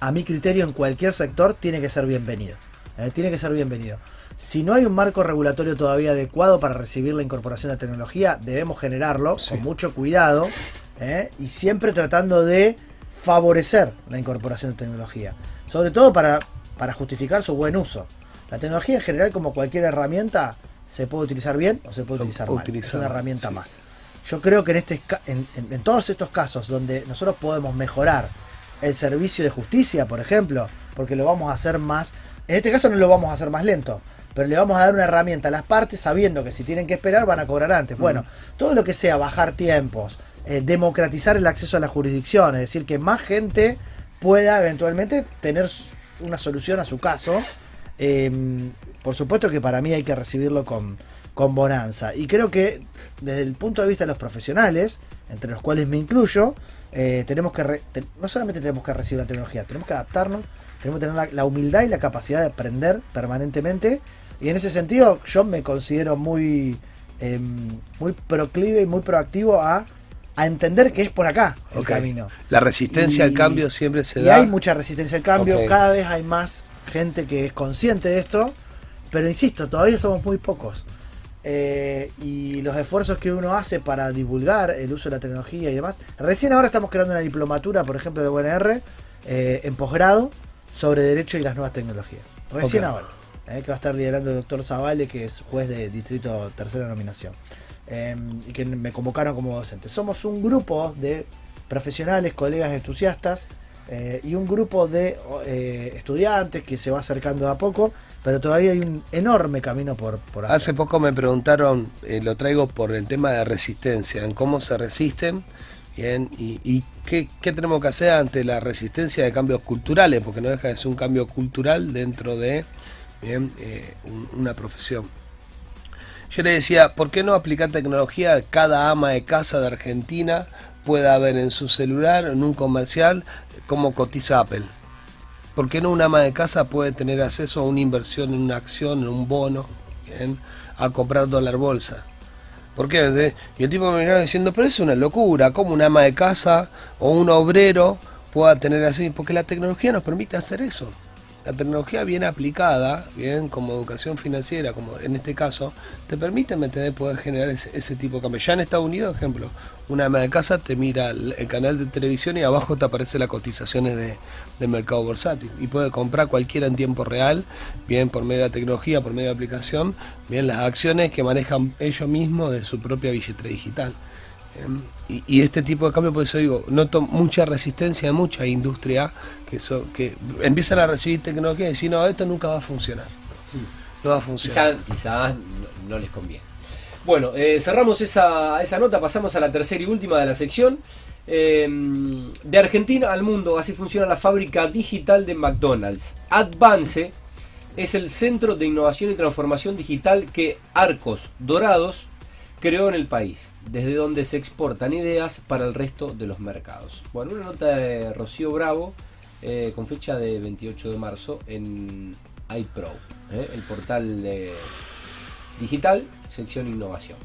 a mi criterio, en cualquier sector, tiene que ser bienvenido. Eh, tiene que ser bienvenido. Si no hay un marco regulatorio todavía adecuado para recibir la incorporación de tecnología, debemos generarlo con mucho cuidado eh, y siempre tratando de favorecer la incorporación de tecnología. Sobre todo para, para justificar su buen uso. La tecnología en general, como cualquier herramienta, se puede utilizar bien o se puede utilizar mal. es una herramienta más. Yo creo que en, este, en todos estos casos donde nosotros podemos mejorar el servicio de justicia, por ejemplo, porque lo vamos a hacer más, en este caso no lo vamos a hacer más lento, pero le vamos a dar una herramienta a las partes sabiendo que si tienen que esperar van a cobrar antes. Bueno, todo lo que sea bajar tiempos, eh, democratizar el acceso a la jurisdicción, es decir, que más gente pueda eventualmente tener una solución a su caso. Em, por supuesto que para mí hay que recibirlo con, con bonanza. Y creo que desde el punto de vista de los profesionales, entre los cuales me incluyo, eh, tenemos que no solamente tenemos que recibir la tecnología, tenemos que adaptarnos, tenemos que tener la, humildad y la capacidad de aprender permanentemente. Y en ese sentido, yo me considero muy, em, muy proclive y muy proactivo a, entender que es por acá el camino. La resistencia al cambio siempre se y da. hay mucha resistencia al cambio, cada vez hay más gente que es consciente de esto, pero insisto, todavía somos muy pocos. Eh, y los esfuerzos que uno hace para divulgar el uso de la tecnología y demás. Recién ahora estamos creando una diplomatura, por ejemplo, de UNR eh, en posgrado sobre derecho y las nuevas tecnologías. Recién ahora. Eh, que va a estar liderando el doctor Zavale, que es juez de distrito tercera nominación. Em, y que me convocaron como docente. Somos un grupo de profesionales, colegas entusiastas eh, y un grupo de eh, estudiantes que se va acercando a poco, pero todavía hay un enorme camino por, por hacer. Hace poco me preguntaron, eh, lo traigo por el tema de resistencia, en cómo se resisten. Bien, y, qué, tenemos que hacer ante la resistencia de cambios culturales, porque no deja de ser un cambio cultural dentro de una profesión. Yo le decía, ¿por qué no aplicar tecnología a cada ama de casa de Argentina pueda ver en su celular, en un comercial, cómo cotiza Apple. ¿Por qué no un ama de casa puede tener acceso a una inversión en una acción, en un bono, a comprar dólar bolsa? ¿Por qué? Y el tipo me miraba diciendo, pero es una locura, ¿cómo un ama de casa o un obrero pueda tener así? Porque la tecnología nos permite hacer eso la tecnología bien aplicada, bien como educación financiera, como en este caso, te permite poder generar ese, tipo de cambio. Ya en Estados Unidos, ejemplo, una ama de casa te mira el, canal de televisión y abajo te aparece las cotizaciones de, del mercado bursátil y puede comprar cualquiera en tiempo real, bien por medio de tecnología, por medio de aplicación, bien las acciones que manejan ellos mismos de su propia billetera digital. Y, este tipo de cambio, por eso digo, noto mucha resistencia de mucha industria que, que empiezan a recibir tecnología y decir, no, esto nunca va a funcionar. No va a funcionar. Quizás no, les conviene. Bueno, eh, cerramos esa, esa nota, pasamos a la tercera y última de la sección. Em, de Argentina al mundo, así funciona la fábrica digital de McDonald's. Advance es el centro de innovación y transformación digital que Arcos Dorados creó en el país, desde donde se exportan ideas para el resto de los mercados. Bueno, una nota de Rocío Bravo eh, con fecha de 28 de marzo en iPro, eh, el portal digital, sección innovación.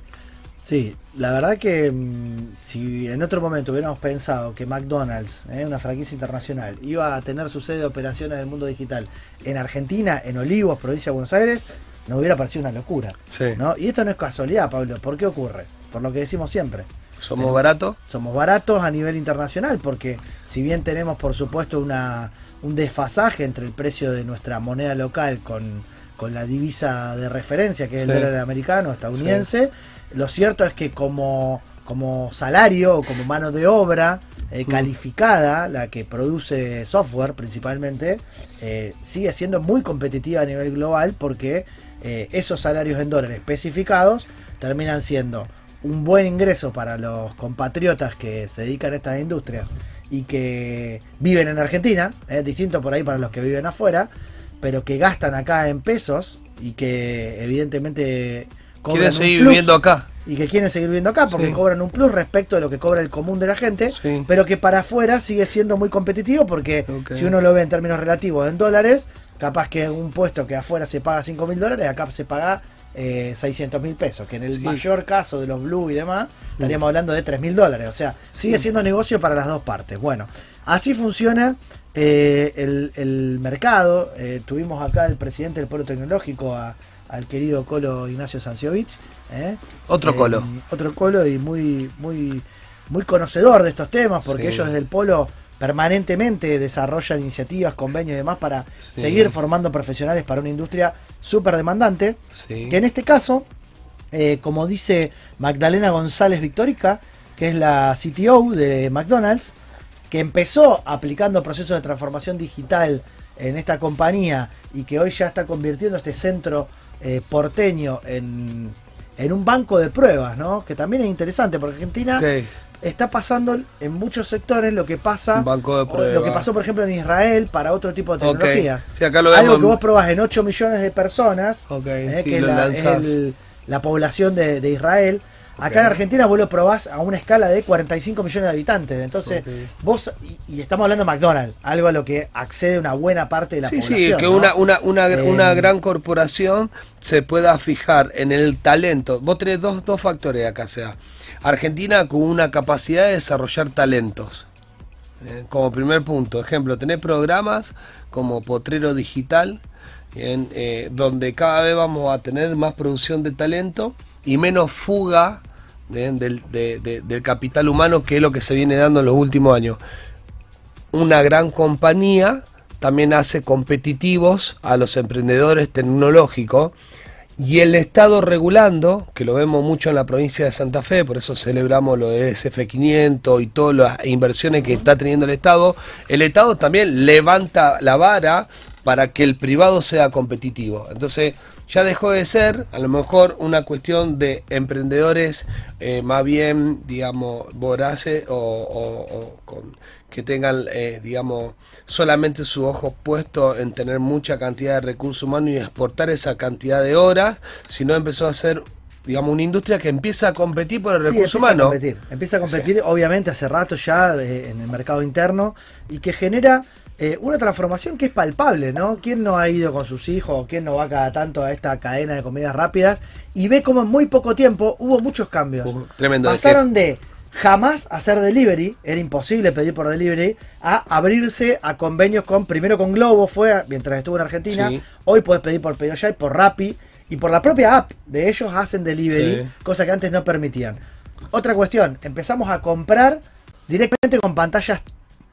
Sí, la verdad que mm, si en otro momento hubiéramos pensado que McDonald's, eh, una franquicia internacional, iba a tener su sede de operaciones en el mundo digital en Argentina, en Olivos, provincia de Buenos Aires, nos hubiera parecido una locura. ¿no? Y esto no es casualidad, Pablo. ¿Por qué ocurre? Por lo que decimos siempre. ¿Somos baratos? Somos baratos a nivel internacional, porque si bien tenemos, por supuesto, una, un desfasaje entre el precio de nuestra moneda local con, la divisa de referencia, que es el dólar americano, estadounidense, lo cierto es que como, como salario o como mano de obra eh, mm. calificada, la que produce software principalmente, eh, sigue siendo muy competitiva a nivel global porque eh, esos salarios en dólares especificados terminan siendo un buen ingreso para los compatriotas que se dedican a estas industrias y que viven en Argentina, es distinto por ahí para los que viven afuera, pero que gastan acá en pesos y que evidentemente quieren seguir viviendo acá. Y que quieren seguir viviendo acá porque cobran un plus respecto de lo que cobra el común de la gente, pero que para afuera sigue siendo muy competitivo porque si uno lo ve en términos relativos en dólares, capaz que un puesto que afuera se paga 5 mil dólares, acá se paga eh, 600 mil pesos, que en el mayor caso de los Blue y demás, estaríamos hablando de 3 mil dólares. O sea, sigue siendo negocio para las dos partes. Bueno, así funciona eh, el, mercado. Eh, tuvimos acá el presidente del Polo Tecnológico, al querido Colo Ignacio Sanciovich. ¿eh? Otro Colo. Otro Colo y muy, muy, muy conocedor de estos temas, porque ellos desde el Polo permanentemente desarrollan iniciativas, convenios y demás para seguir formando profesionales para una industria súper demandante. Que en este caso, como dice Magdalena González Victórica, que es la CTO de McDonald's, que empezó aplicando procesos de transformación digital en esta compañía y que hoy ya está convirtiendo este centro eh, porteño en, un banco de pruebas, ¿no? Que también es interesante porque Argentina está pasando en muchos sectores lo que pasa, lo que pasó por ejemplo en Israel para otro tipo de tecnologías. Algo que vos probás en 8 millones de personas, eh, que es la, población de Israel Acá en Argentina vos lo probás a una escala de 45 millones de habitantes. Entonces, vos, y, estamos hablando de McDonald's, algo a lo que accede una buena parte de la población. Sí, sí, que una, una, una, una, eh, gran corporación se pueda fijar en el talento. Vos tenés dos, dos factores acá, sea, Argentina con una capacidad de desarrollar talentos. Eh, como primer punto, ejemplo, tenés programas como Potrero Digital, eh, donde cada vez vamos a tener más producción de talento y menos fuga del capital humano, que es lo que se viene dando en los últimos años. Una gran compañía también hace competitivos a los emprendedores tecnológicos y el Estado regulando, que lo vemos mucho en la provincia de Santa Fe, por eso celebramos lo de SF500 y todas las inversiones que está teniendo el Estado, el Estado también levanta la vara para que el privado sea competitivo. Entonces, ya dejó de ser a lo mejor una cuestión de emprendedores eh, más bien, digamos, voraces o, con, que tengan, eh, digamos, solamente su ojo puesto en tener mucha cantidad de recursos humanos y exportar esa cantidad de horas, sino empezó a ser digamos, una industria que empieza a competir por el recurso humano. empieza a competir, obviamente, hace rato ya eh, en el mercado interno y que genera eh, una transformación que es palpable, ¿no? ¿Quién no ha ido con sus hijos quién no va cada tanto a esta cadena de comidas rápidas y ve como en muy poco tiempo hubo muchos cambios? tremendo. Pasaron de jamás hacer delivery, era imposible pedir por delivery, a abrirse a convenios con, primero con Globo, fue mientras estuvo en Argentina, hoy puedes pedir por y por Rappi, y por la propia app de ellos hacen delivery, cosa que antes no permitían. Otra cuestión, empezamos a comprar directamente con pantallas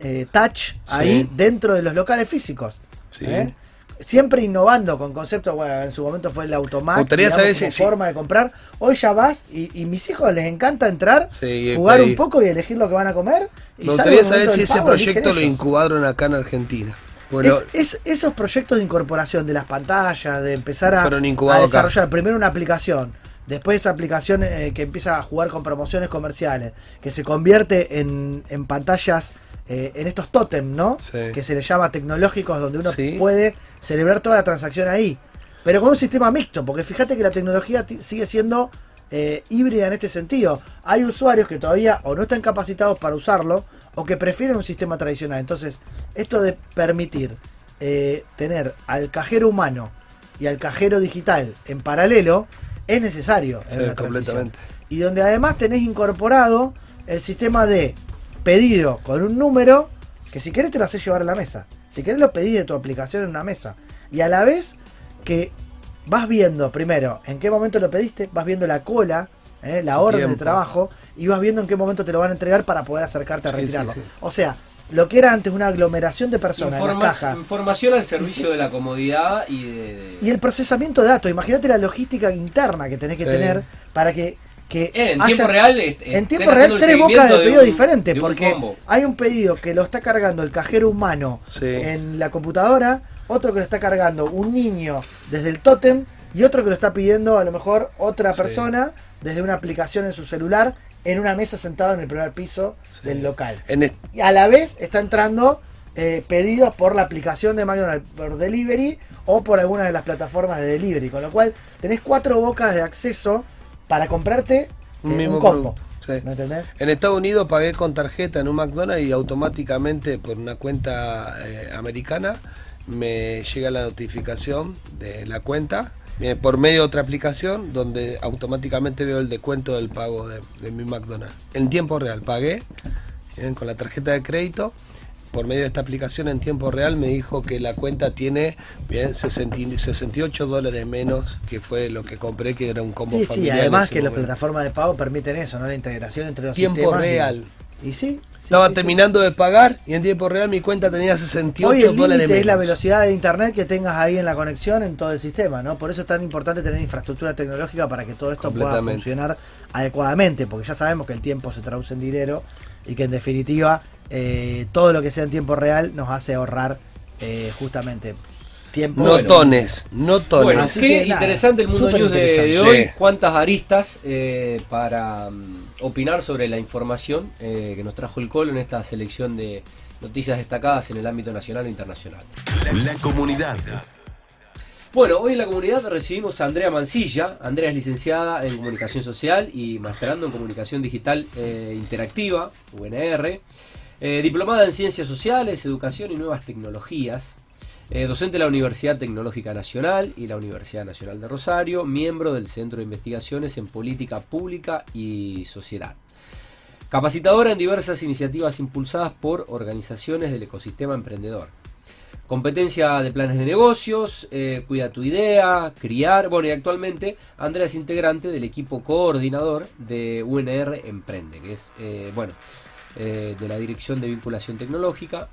eh, touch ahí dentro de los locales físicos. ¿eh? Siempre innovando con conceptos, bueno, en su momento fue el automático, como forma de comprar. Hoy ya vas y, mis hijos les encanta entrar, jugar un poco y elegir lo que van a comer. Y Me gustaría saber si ese proyecto lo incubaron acá en Argentina. Bueno, es, esos proyectos de incorporación de las pantallas, de empezar a, desarrollar primero una aplicación, después esa aplicación eh, que empieza a jugar con promociones comerciales, que se convierte en, en pantallas eh, en estos tótem, ¿no? Que se les llama tecnológicos, donde uno puede celebrar toda la transacción ahí. Pero con un sistema mixto, porque fíjate que la tecnología sigue siendo eh, híbrida en este sentido. Hay usuarios que todavía o no están capacitados para usarlo o que prefieren un sistema tradicional. Entonces, esto de permitir eh, tener al cajero humano y al cajero digital en paralelo es necesario en la transición. Y donde además tenés incorporado el sistema de pedido con un número que si querés te lo haces llevar a la mesa. Si querés lo pedís de tu aplicación en una mesa. Y a la vez que vas viendo primero en qué momento lo pediste, vas viendo la cola, eh, la orden de trabajo, y vas viendo en qué momento te lo van a entregar para poder acercarte a retirarlo. O sea, lo que era antes una aglomeración de personas Información al servicio de la comodidad y de, Y el procesamiento de datos. Imagínate la logística interna que tenés que tener para que que eh, en tiempo real en tiempo real tres bocas de pedido diferentes porque hay un pedido que lo está cargando el cajero humano en la computadora otro que lo está cargando un niño desde el tótem y otro que lo está pidiendo a lo mejor otra persona desde una aplicación en su celular en una mesa sentado en el primer piso del local. Y a la vez está entrando eh, pedidos por la aplicación de McDonald's por delivery o por alguna de las plataformas de delivery. Con lo cual tenés cuatro bocas de acceso para comprarte Un eh, mismo un combo. sí. ¿Me entendés? En Estados Unidos pagué con tarjeta en un McDonald's y automáticamente por una cuenta eh, americana me llega la notificación de la cuenta eh, por medio de otra aplicación donde automáticamente veo el descuento del pago de, de mi McDonald's. En tiempo real pagué con la tarjeta de crédito. Por medio de esta aplicación en tiempo real me dijo que la cuenta tiene bien 60 y- 68 dólares menos que fue lo que compré que era un combo Sí, sí, familiar. en además que las plataformas de pago permiten eso, ¿no? La integración entre los Tiempo sistemas. y- real. Y, sí. sí, Estaba sí, sí. terminando de pagar y en tiempo real mi cuenta tenía 68 Hoy el dólares menos. es la velocidad de internet que tengas ahí en la conexión en todo el sistema, ¿no? Por eso es tan importante tener infraestructura tecnológica para que todo esto pueda funcionar adecuadamente, porque ya sabemos que el tiempo se traduce en dinero y que en definitiva eh, todo lo que sea en tiempo real nos hace ahorrar eh, justamente tiempo. No Bueno. tones, no tones. Bueno, Así qué que nada, interesante el mundo news de, hoy. Sí. Cuántas aristas eh, para mm, opinar sobre la información eh, que nos trajo el Colo en esta selección de noticias destacadas en el ámbito nacional e internacional. La comunidad. Bueno, hoy en la comunidad recibimos a Andrea Mancilla. Andrea es licenciada en Comunicación Social y maestrando en Comunicación Digital eh, Interactiva, UNR. Eh, diplomada en Ciencias Sociales, Educación y Nuevas Tecnologías. Eh, docente de la Universidad Tecnológica Nacional y la Universidad Nacional de Rosario. Miembro del Centro de Investigaciones en Política Pública y Sociedad. Capacitadora en diversas iniciativas impulsadas por organizaciones del ecosistema emprendedor. Competencia de planes de negocios, eh, cuida tu idea, criar. Bueno, y actualmente Andrea es integrante del equipo coordinador de UNR Emprende, que es, eh, bueno, eh, de la Dirección de Vinculación Tecnológica,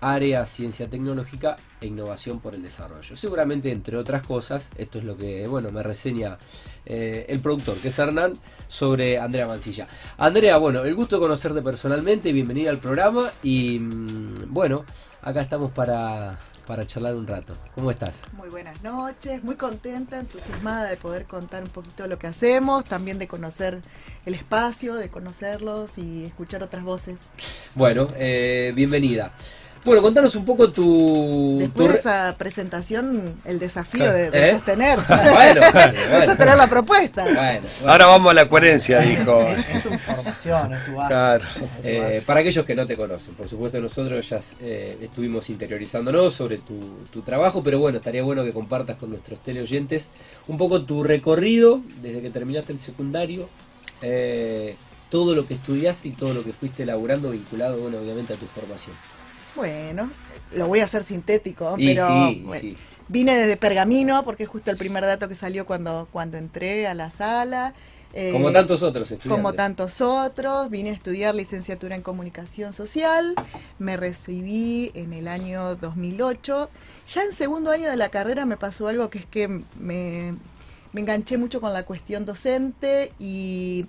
Área Ciencia Tecnológica e Innovación por el Desarrollo. Seguramente, entre otras cosas, esto es lo que, bueno, me reseña el productor, que es Hernán, sobre Andrea Mancilla. Andrea, bueno, el gusto de conocerte personalmente, bienvenida al programa y, mm, bueno, acá estamos para, para charlar un rato. ¿Cómo estás? Muy buenas noches, muy contenta, entusiasmada de poder contar un poquito lo que hacemos, también de conocer el espacio, de conocerlos y escuchar otras voces. Bueno, eh, bienvenida. Bueno, contanos un poco tu... Después tu de esa presentación, el desafío de, de ¿Eh? sostener, Bueno, de bueno. sostener la propuesta. Bueno, bueno. Ahora vamos a la coherencia, dijo. Es tu información, es tu base. Claro. es tu Eh, para aquellos que no te conocen, por supuesto nosotros ya eh, estuvimos interiorizándonos sobre tu, tu trabajo, pero bueno, estaría bueno que compartas con nuestros teleoyentes un poco tu recorrido desde que terminaste el secundario, eh, todo lo que estudiaste y todo lo que fuiste elaborando vinculado, bueno, obviamente a tu formación. Bueno, lo voy a hacer sintético, Y pero sí, bueno, sí. vine desde Pergamino porque es justo el primer dato que salió cuando, cuando entré a la sala. Eh, Como tantos otros estudiantes. Como tantos otros, vine a estudiar licenciatura en comunicación social, me recibí en el año 2008. Ya en segundo año de la carrera me pasó algo que es que me, me enganché mucho con la cuestión docente y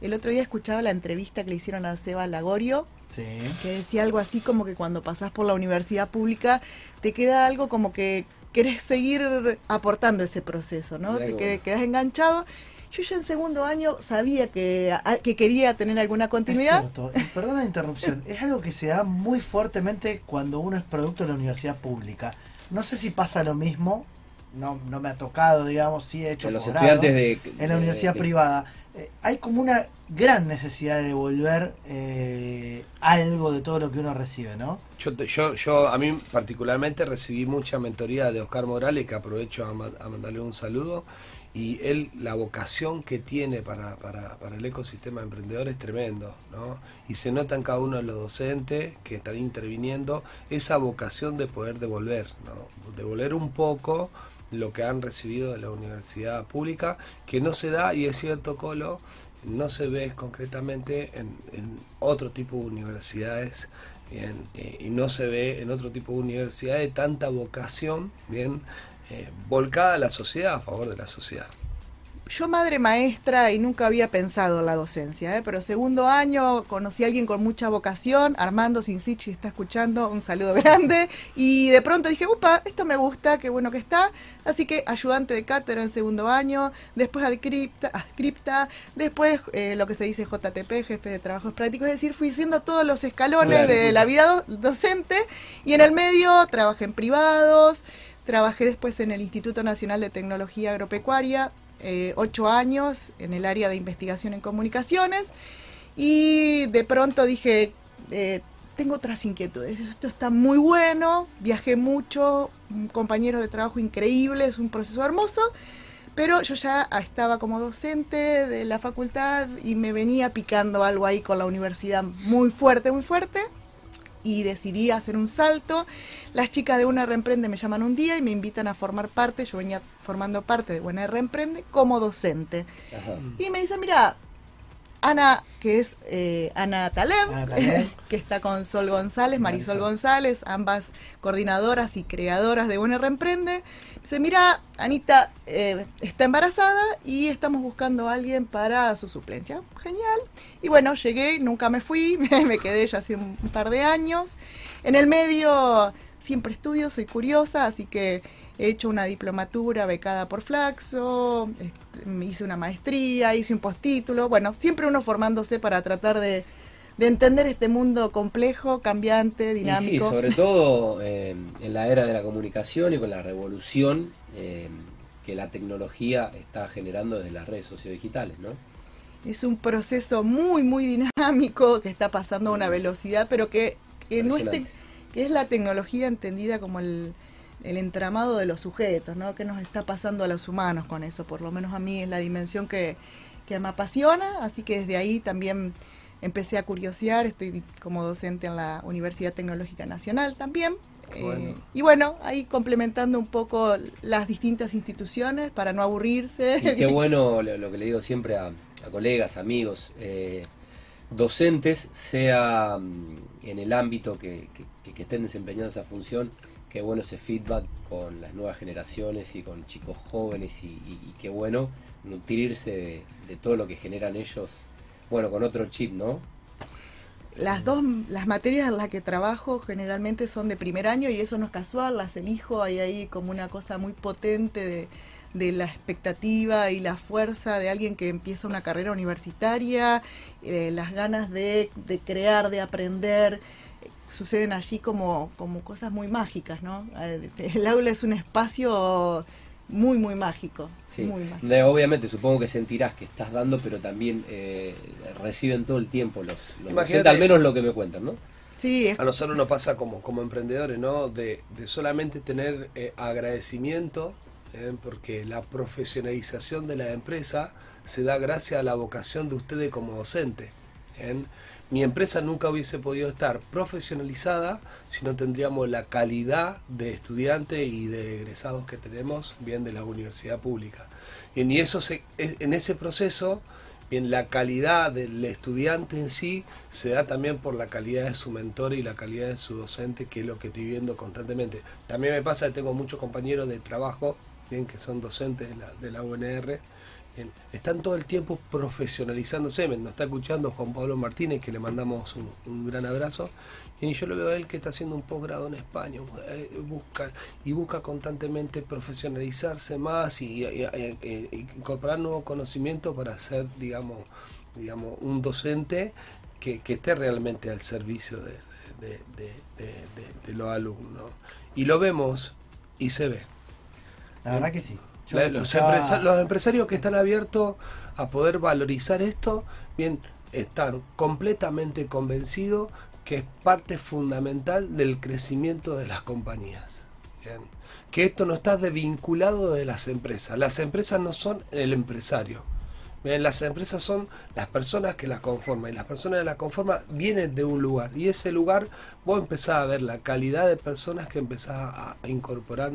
el otro día escuchaba la entrevista que le hicieron a Seba Lagorio, Sí. que decía algo así como que cuando pasás por la universidad pública te queda algo como que querés seguir aportando ese proceso, ¿no? Te qué que- bueno. quedás enganchado. Yo ya en segundo año sabía que, a- que quería tener alguna Es continuidad. cierto, y perdona la interrupción, es algo que se da muy fuertemente cuando uno es producto de la universidad pública. No sé si pasa lo mismo, no, no me ha tocado, digamos, sí he hecho De los estudiantes de, en la de- universidad de- privada. Eh, hay como una gran necesidad de devolver eh, algo de todo lo que uno recibe, ¿no? Yo, yo, yo, a mí particularmente recibí mucha mentoría de Oscar Morales, que aprovecho a, a mandarle un saludo. Y él, la vocación que tiene para, para, para el ecosistema emprendedor es tremendo, ¿no? Y se nota en cada uno de los docentes que están interviniendo esa vocación de poder devolver, ¿no? Devolver un poco lo que han recibido de la universidad pública, que no se da, y es cierto, Colo, no se ve concretamente en, en otro tipo de universidades bien, eh, y no se ve en otro tipo de universidades tanta vocación bien eh, volcada a la sociedad, a favor de la sociedad. Yo madre maestra y nunca había pensado en la docencia, ¿eh? pero segundo año conocí a alguien con mucha vocación, Armando Sinsich, si está escuchando, un saludo grande, y de pronto dije, upa, esto me gusta, qué bueno que está, así que ayudante de cátedra en segundo año, después adscripta, adscripta después eh, lo que se dice JTP, jefe de trabajos prácticos, es decir, fui haciendo todos los escalones de la vida docente, y en el medio trabajé en privados, Trabajé después en el Instituto Nacional de Tecnología Agropecuaria, eh, ocho años en el área de investigación en comunicaciones y de pronto dije, eh, tengo otras inquietudes, esto está muy bueno, viajé mucho, compañeros de trabajo increíbles, un proceso hermoso, pero yo ya estaba como docente de la facultad y me venía picando algo ahí con la universidad muy fuerte, muy fuerte y decidí hacer un salto. Las chicas de Una Reemprende me llaman un día y me invitan a formar parte, yo venía formando parte de Buena Reemprende como docente. Y me dicen, mira, Ana, que es eh, Ana, Taleb, que está con Sol González, Marisol, González, ambas coordinadoras y creadoras de Buena Reemprende. Dice, mira, Anita eh, está embarazada y estamos buscando a alguien para su suplencia. Genial. Y bueno, llegué, nunca me fui, me quedé ya hace un par de años. En el medio siempre estudio, soy curiosa, así que he hecho una diplomatura becada por Flaxo, este, hice una maestría, hice un postítulo, bueno, siempre uno formándose para tratar de, entender este mundo complejo, cambiante, dinámico. Y sí, sobre todo eh, en la era de la comunicación y con la revolución eh, que la tecnología está generando desde las redes sociodigitales, ¿no? Es un proceso muy, muy dinámico que está pasando a una velocidad, pero que, que, no es, que es la tecnología entendida como el, el entramado de los sujetos, ¿no? ¿Qué nos está pasando a los humanos con eso? Por lo menos a mí es la dimensión que, que me apasiona, así que desde ahí también empecé a curiosear, estoy como docente en la Universidad Tecnológica Nacional también. Eh, y bueno, ahí complementando un poco las distintas instituciones para no aburrirse. Y qué bueno lo, que le digo siempre a, colegas, amigos, eh, docentes, sea mm, en el ámbito que, que estén desempeñando esa función, qué bueno ese feedback con las nuevas generaciones y con chicos jóvenes y, qué bueno nutrirse de, todo lo que generan ellos, bueno, con otro chip, ¿no? Las dos, las materias en las que trabajo generalmente son de primer año y eso no es casual, las elijo, hay ahí como una cosa muy potente de, la expectativa y la fuerza de alguien que empieza una carrera universitaria, eh, las ganas de, de crear, de aprender suceden allí como, como cosas muy mágicas, ¿no? Eh, el aula es un espacio muy, muy mágico. obviamente, supongo que sentirás que estás dando, pero también eh, reciben todo el tiempo los, los al menos lo que me cuentan, ¿no? Sí. A nosotros nos pasa como, como emprendedores, ¿no? De, solamente tener eh, agradecimiento, porque la profesionalización de la empresa se da gracias a la vocación de ustedes como docente mi empresa nunca hubiese podido estar profesionalizada si no tendríamos la calidad de estudiantes y de egresados que tenemos bien de la universidad pública. y en ese proceso, bien la calidad del estudiante en sí se da también por la calidad de su mentor y la calidad de su docente, que es lo que estoy viendo constantemente. También me pasa que tengo muchos compañeros de trabajo, bien que son docentes de la, de la UNR están todo el tiempo profesionalizándose. Nos está escuchando Juan Pablo Martínez, que le mandamos un, gran abrazo. Y yo lo veo a él que está haciendo un posgrado en España, eh, busca y busca constantemente profesionalizarse más y, incorporar nuevos conocimientos para ser, digamos, digamos un docente que, esté realmente al servicio de, de los alumnos. Y lo vemos y se ve. La verdad que sí los, los, empresarios que están abiertos a poder valorizar esto, bien, están completamente convencidos que es parte fundamental del crecimiento de las compañías. Que esto no está desvinculado de las empresas. Las empresas no son el empresario las empresas son las personas que las conforman y las personas que las conforman vienen de un lugar y ese lugar vos empezás a ver la calidad de personas que empezás a, incorporar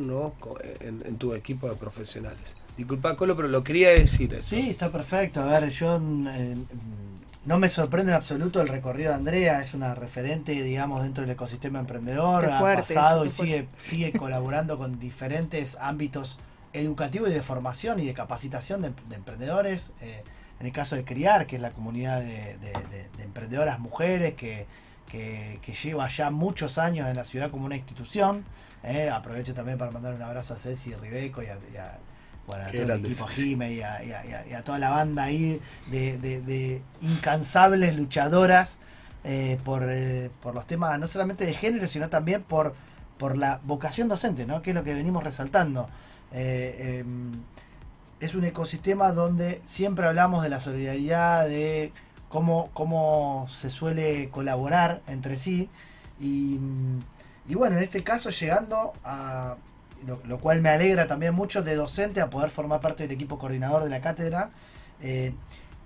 en, tu equipo de profesionales. Disculpa, Colo, pero lo quería decir. Sí, está perfecto. A ver, yo eh, no me sorprende en absoluto el recorrido de Andrea, es una referente, digamos, dentro del ecosistema emprendedor, ha pasado y sigue, sigue colaborando con diferentes ámbitos educativo y de formación y de capacitación de, emprendedores. Eh, en el caso de Criar, que es la comunidad de, emprendedoras mujeres que, que, lleva ya muchos años en la ciudad como una institución. Eh, aprovecho también para mandar un abrazo a Ceci Ribeco y a, todo el equipo Jime y a, toda la banda ahí de, incansables luchadoras eh, por, eh, por los temas no solamente de género, sino también por, por la vocación docente, ¿no? que es lo que venimos resaltando. Em, es un ecosistema donde siempre hablamos de la solidaridad, de cómo, cómo se suele colaborar entre sí. Y, bueno, en este caso llegando a, lo, cual me alegra también mucho, de docente a poder formar parte del equipo coordinador de la cátedra. Eh,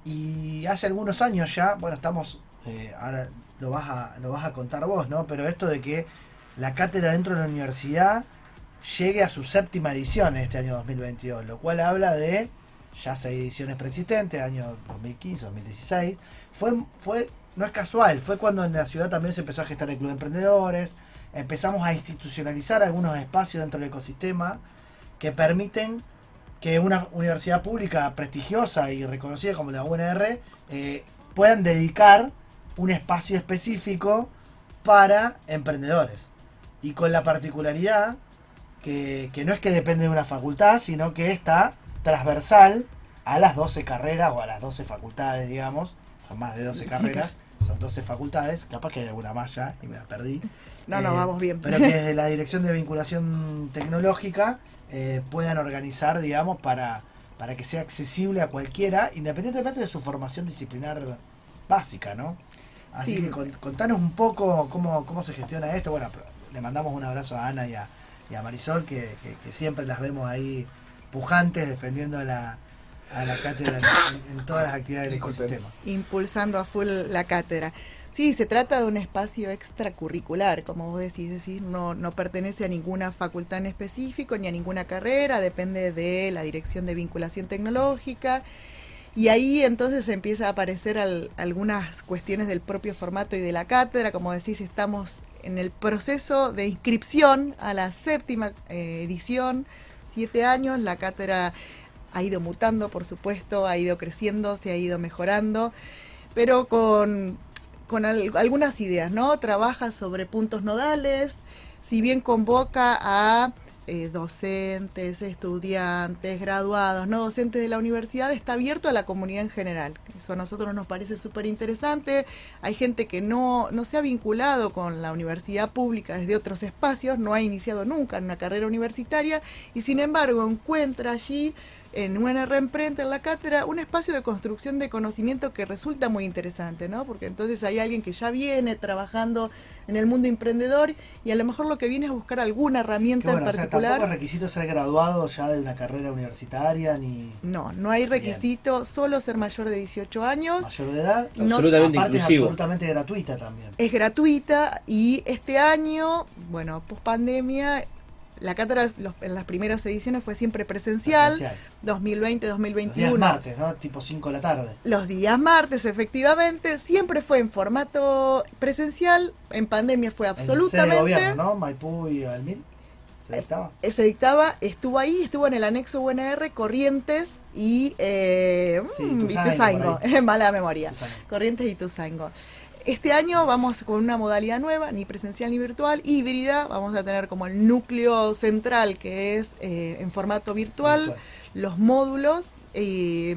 y hace algunos años ya, bueno, estamos, eh, ahora lo vas, a, lo vas a contar vos, ¿no? Pero esto de que la cátedra dentro de la universidad llegue a su séptima edición en este año 2022, lo cual habla de ya seis ediciones preexistentes, año 2015, 2016. Fue, fue, no es casual, fue cuando en la ciudad también se empezó a gestar el Club de Emprendedores, empezamos a institucionalizar algunos espacios dentro del ecosistema que permiten que una universidad pública prestigiosa y reconocida como la UNR eh, puedan dedicar un espacio específico para emprendedores. Y con la particularidad que, no es que depende de una facultad, sino que está transversal a las 12 carreras o a las 12 facultades, digamos. Son más de 12 carreras, son 12 facultades. Capaz que hay alguna más ya y me la perdí. No, no, eh, vamos bien. Pero que desde la Dirección de Vinculación Tecnológica eh, puedan organizar, digamos, para, para que sea accesible a cualquiera, independientemente de su formación disciplinar básica, ¿no? Así que contanos un poco cómo, cómo se gestiona esto. Bueno, le mandamos un abrazo a Ana y a, y a Marisol, que, siempre las vemos ahí pujantes defendiendo a la, a la cátedra en, todas las actividades del ecosistema. Impulsando a full la cátedra. Sí, se trata de un espacio extracurricular, como vos decís, decir, no, no pertenece a ninguna facultad en específico ni a ninguna carrera, depende de la dirección de vinculación tecnológica. Y ahí entonces empieza a aparecer algunas cuestiones del propio formato y de la cátedra. Como decís, estamos en el proceso de inscripción a la séptima eh, edición, siete años, la cátedra ha ido mutando, por supuesto, ha ido creciendo, se ha ido mejorando, pero con, con algunas ideas, ¿no? Trabaja sobre puntos nodales, si bien convoca a eh, docentes, estudiantes, graduados, no docentes de la universidad, está abierto a la comunidad en general. Eso a nosotros nos parece súper interesante. Hay gente que no, no se ha vinculado con la universidad pública desde otros espacios, no ha iniciado nunca en una carrera universitaria y sin embargo encuentra allí en UNR Emprende, en la cátedra, un espacio de construcción de conocimiento que resulta muy interesante, ¿no? Porque entonces hay alguien que ya viene trabajando en el mundo emprendedor y a lo mejor lo que viene es buscar alguna herramienta en particular. O sea, tampoco es requisito ser graduado ya de una carrera universitaria ni. No, no hay requisito, solo ser mayor de 18 años. Mayor de edad, absolutamente inclusivo. Es absolutamente gratuita también. Es gratuita y este año, bueno, post pandemia, la cátedra en las primeras ediciones fue siempre presencial, 2020-2021. Los días martes, ¿no? Tipo 5 de la tarde. Los días martes, efectivamente, siempre fue en formato presencial, en pandemia fue absolutamente... En gobierno, ¿no? Maipú y Almil. ¿Se dictaba? Eh, se dictaba, estuvo ahí, estuvo en el anexo UNR, Corrientes y, eh, sí, mm, mala memoria, Corrientes y Tuzango. Este año vamos con una modalidad nueva, ni presencial ni virtual, híbrida. Vamos a tener como el núcleo central que es eh, en formato virtual, los módulos, y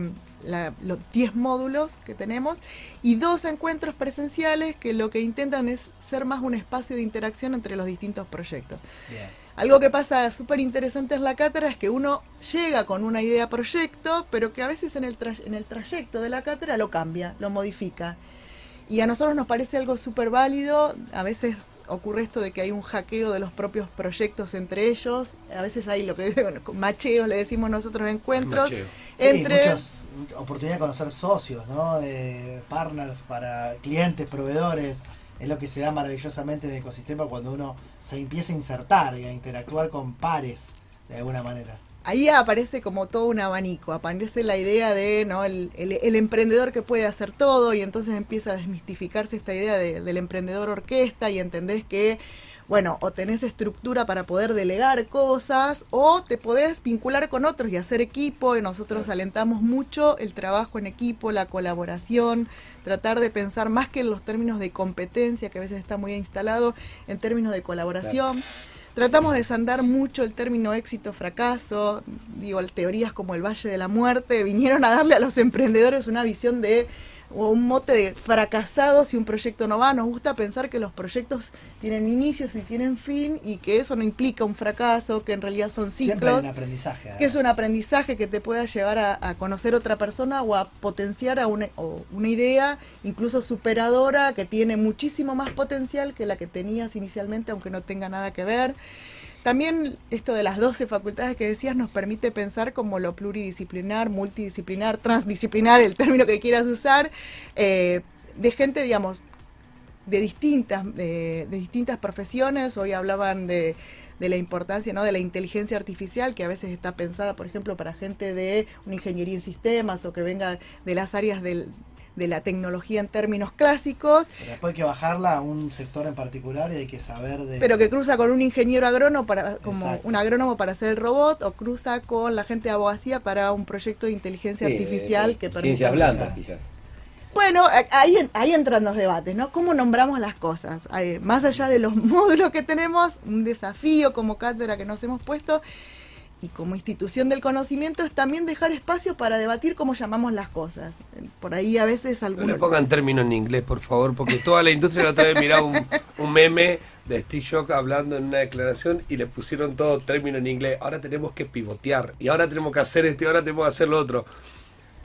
los 10 módulos que tenemos y dos encuentros presenciales que lo que intentan es ser más un espacio de interacción entre los distintos proyectos. Algo que pasa súper interesante en la cátedra es que uno llega con una idea proyecto, pero que a veces en el, en el trayecto de la cátedra lo cambia, lo modifica. Y a nosotros nos parece algo súper válido. A veces ocurre esto de que hay un hackeo de los propios proyectos entre ellos. A veces hay lo que bueno, macheos, le decimos nosotros, encuentros. Entre... muchas oportunidades de conocer socios, ¿no? partners para clientes, proveedores. Es lo que se da maravillosamente en el ecosistema cuando uno se empieza a insertar y a interactuar con pares de alguna manera ahí aparece como todo un abanico, aparece la idea de ¿no? el, emprendedor que puede hacer todo y entonces empieza a desmistificarse esta idea del emprendedor orquesta y entendés que bueno, o tenés estructura para poder delegar cosas, o te podés vincular con otros y hacer equipo, y nosotros alentamos mucho el trabajo en equipo, la colaboración, tratar de pensar más que en los términos de competencia, que a veces está muy instalado, en términos de colaboración. Tratamos de desandar mucho el término éxito-fracaso, digo, teorías como el Valle de la Muerte vinieron a darle a los emprendedores una visión de o un mote de fracasado si un proyecto no va. Nos gusta pensar que los proyectos tienen inicios y tienen fin y que eso no implica un fracaso, que en realidad son ciclos. aprendizaje. Que es un aprendizaje que te pueda llevar a, conocer otra persona o a potenciar a una, una idea incluso superadora que tiene muchísimo más potencial que la que tenías inicialmente, aunque no tenga nada que ver. También esto de las 12 facultades que decías nos permite pensar como lo pluridisciplinar, multidisciplinar, transdisciplinar, el término que quieras usar, eh, de gente, digamos, de distintas, de, distintas profesiones. Hoy hablaban de, de la importancia ¿no? de la inteligencia artificial, que a veces está pensada, por ejemplo, para gente de una ingeniería en sistemas o que venga de las áreas del, de la tecnología en términos clásicos. Pero después hay que bajarla a un sector en particular y hay que saber de... Pero que cruza con un ingeniero agrónomo para, como un agrónomo para hacer el robot o cruza con la gente de abogacía para un proyecto de inteligencia artificial que permite... Ciencias blandas quizás. Bueno, ahí, ahí entran los debates, ¿no? ¿Cómo nombramos las cosas? más allá de los módulos que tenemos, un desafío como cátedra que nos hemos puesto y como institución del conocimiento es también dejar espacio para debatir cómo llamamos las cosas. Por ahí a veces algunos... No le pongan términos en inglés, por favor, porque toda la industria la otra vez miraba un, un meme de Steve Jobs hablando en una declaración y le pusieron todo término en inglés. Ahora tenemos que pivotear y ahora tenemos que hacer esto y ahora tenemos que hacer lo otro.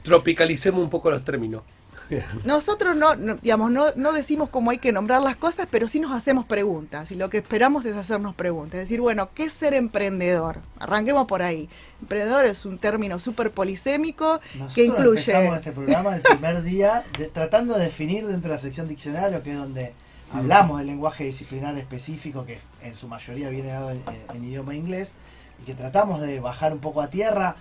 Tropicalicemos un poco los términos. Nosotros no, digamos, no, no, decimos cómo hay que nombrar las cosas, pero sí nos hacemos preguntas. Y lo que esperamos es hacernos preguntas. Es decir, bueno, ¿qué es ser emprendedor? Arranquemos por ahí. Emprendedor es un término súper polisémico que incluye. Empezamos este programa el primer día tratando de definir dentro de la sección diccionario, que es donde hablamos del lenguaje disciplinar específico, que en su mayoría viene dado en idioma inglés, y que tratamos de bajar un poco a tierra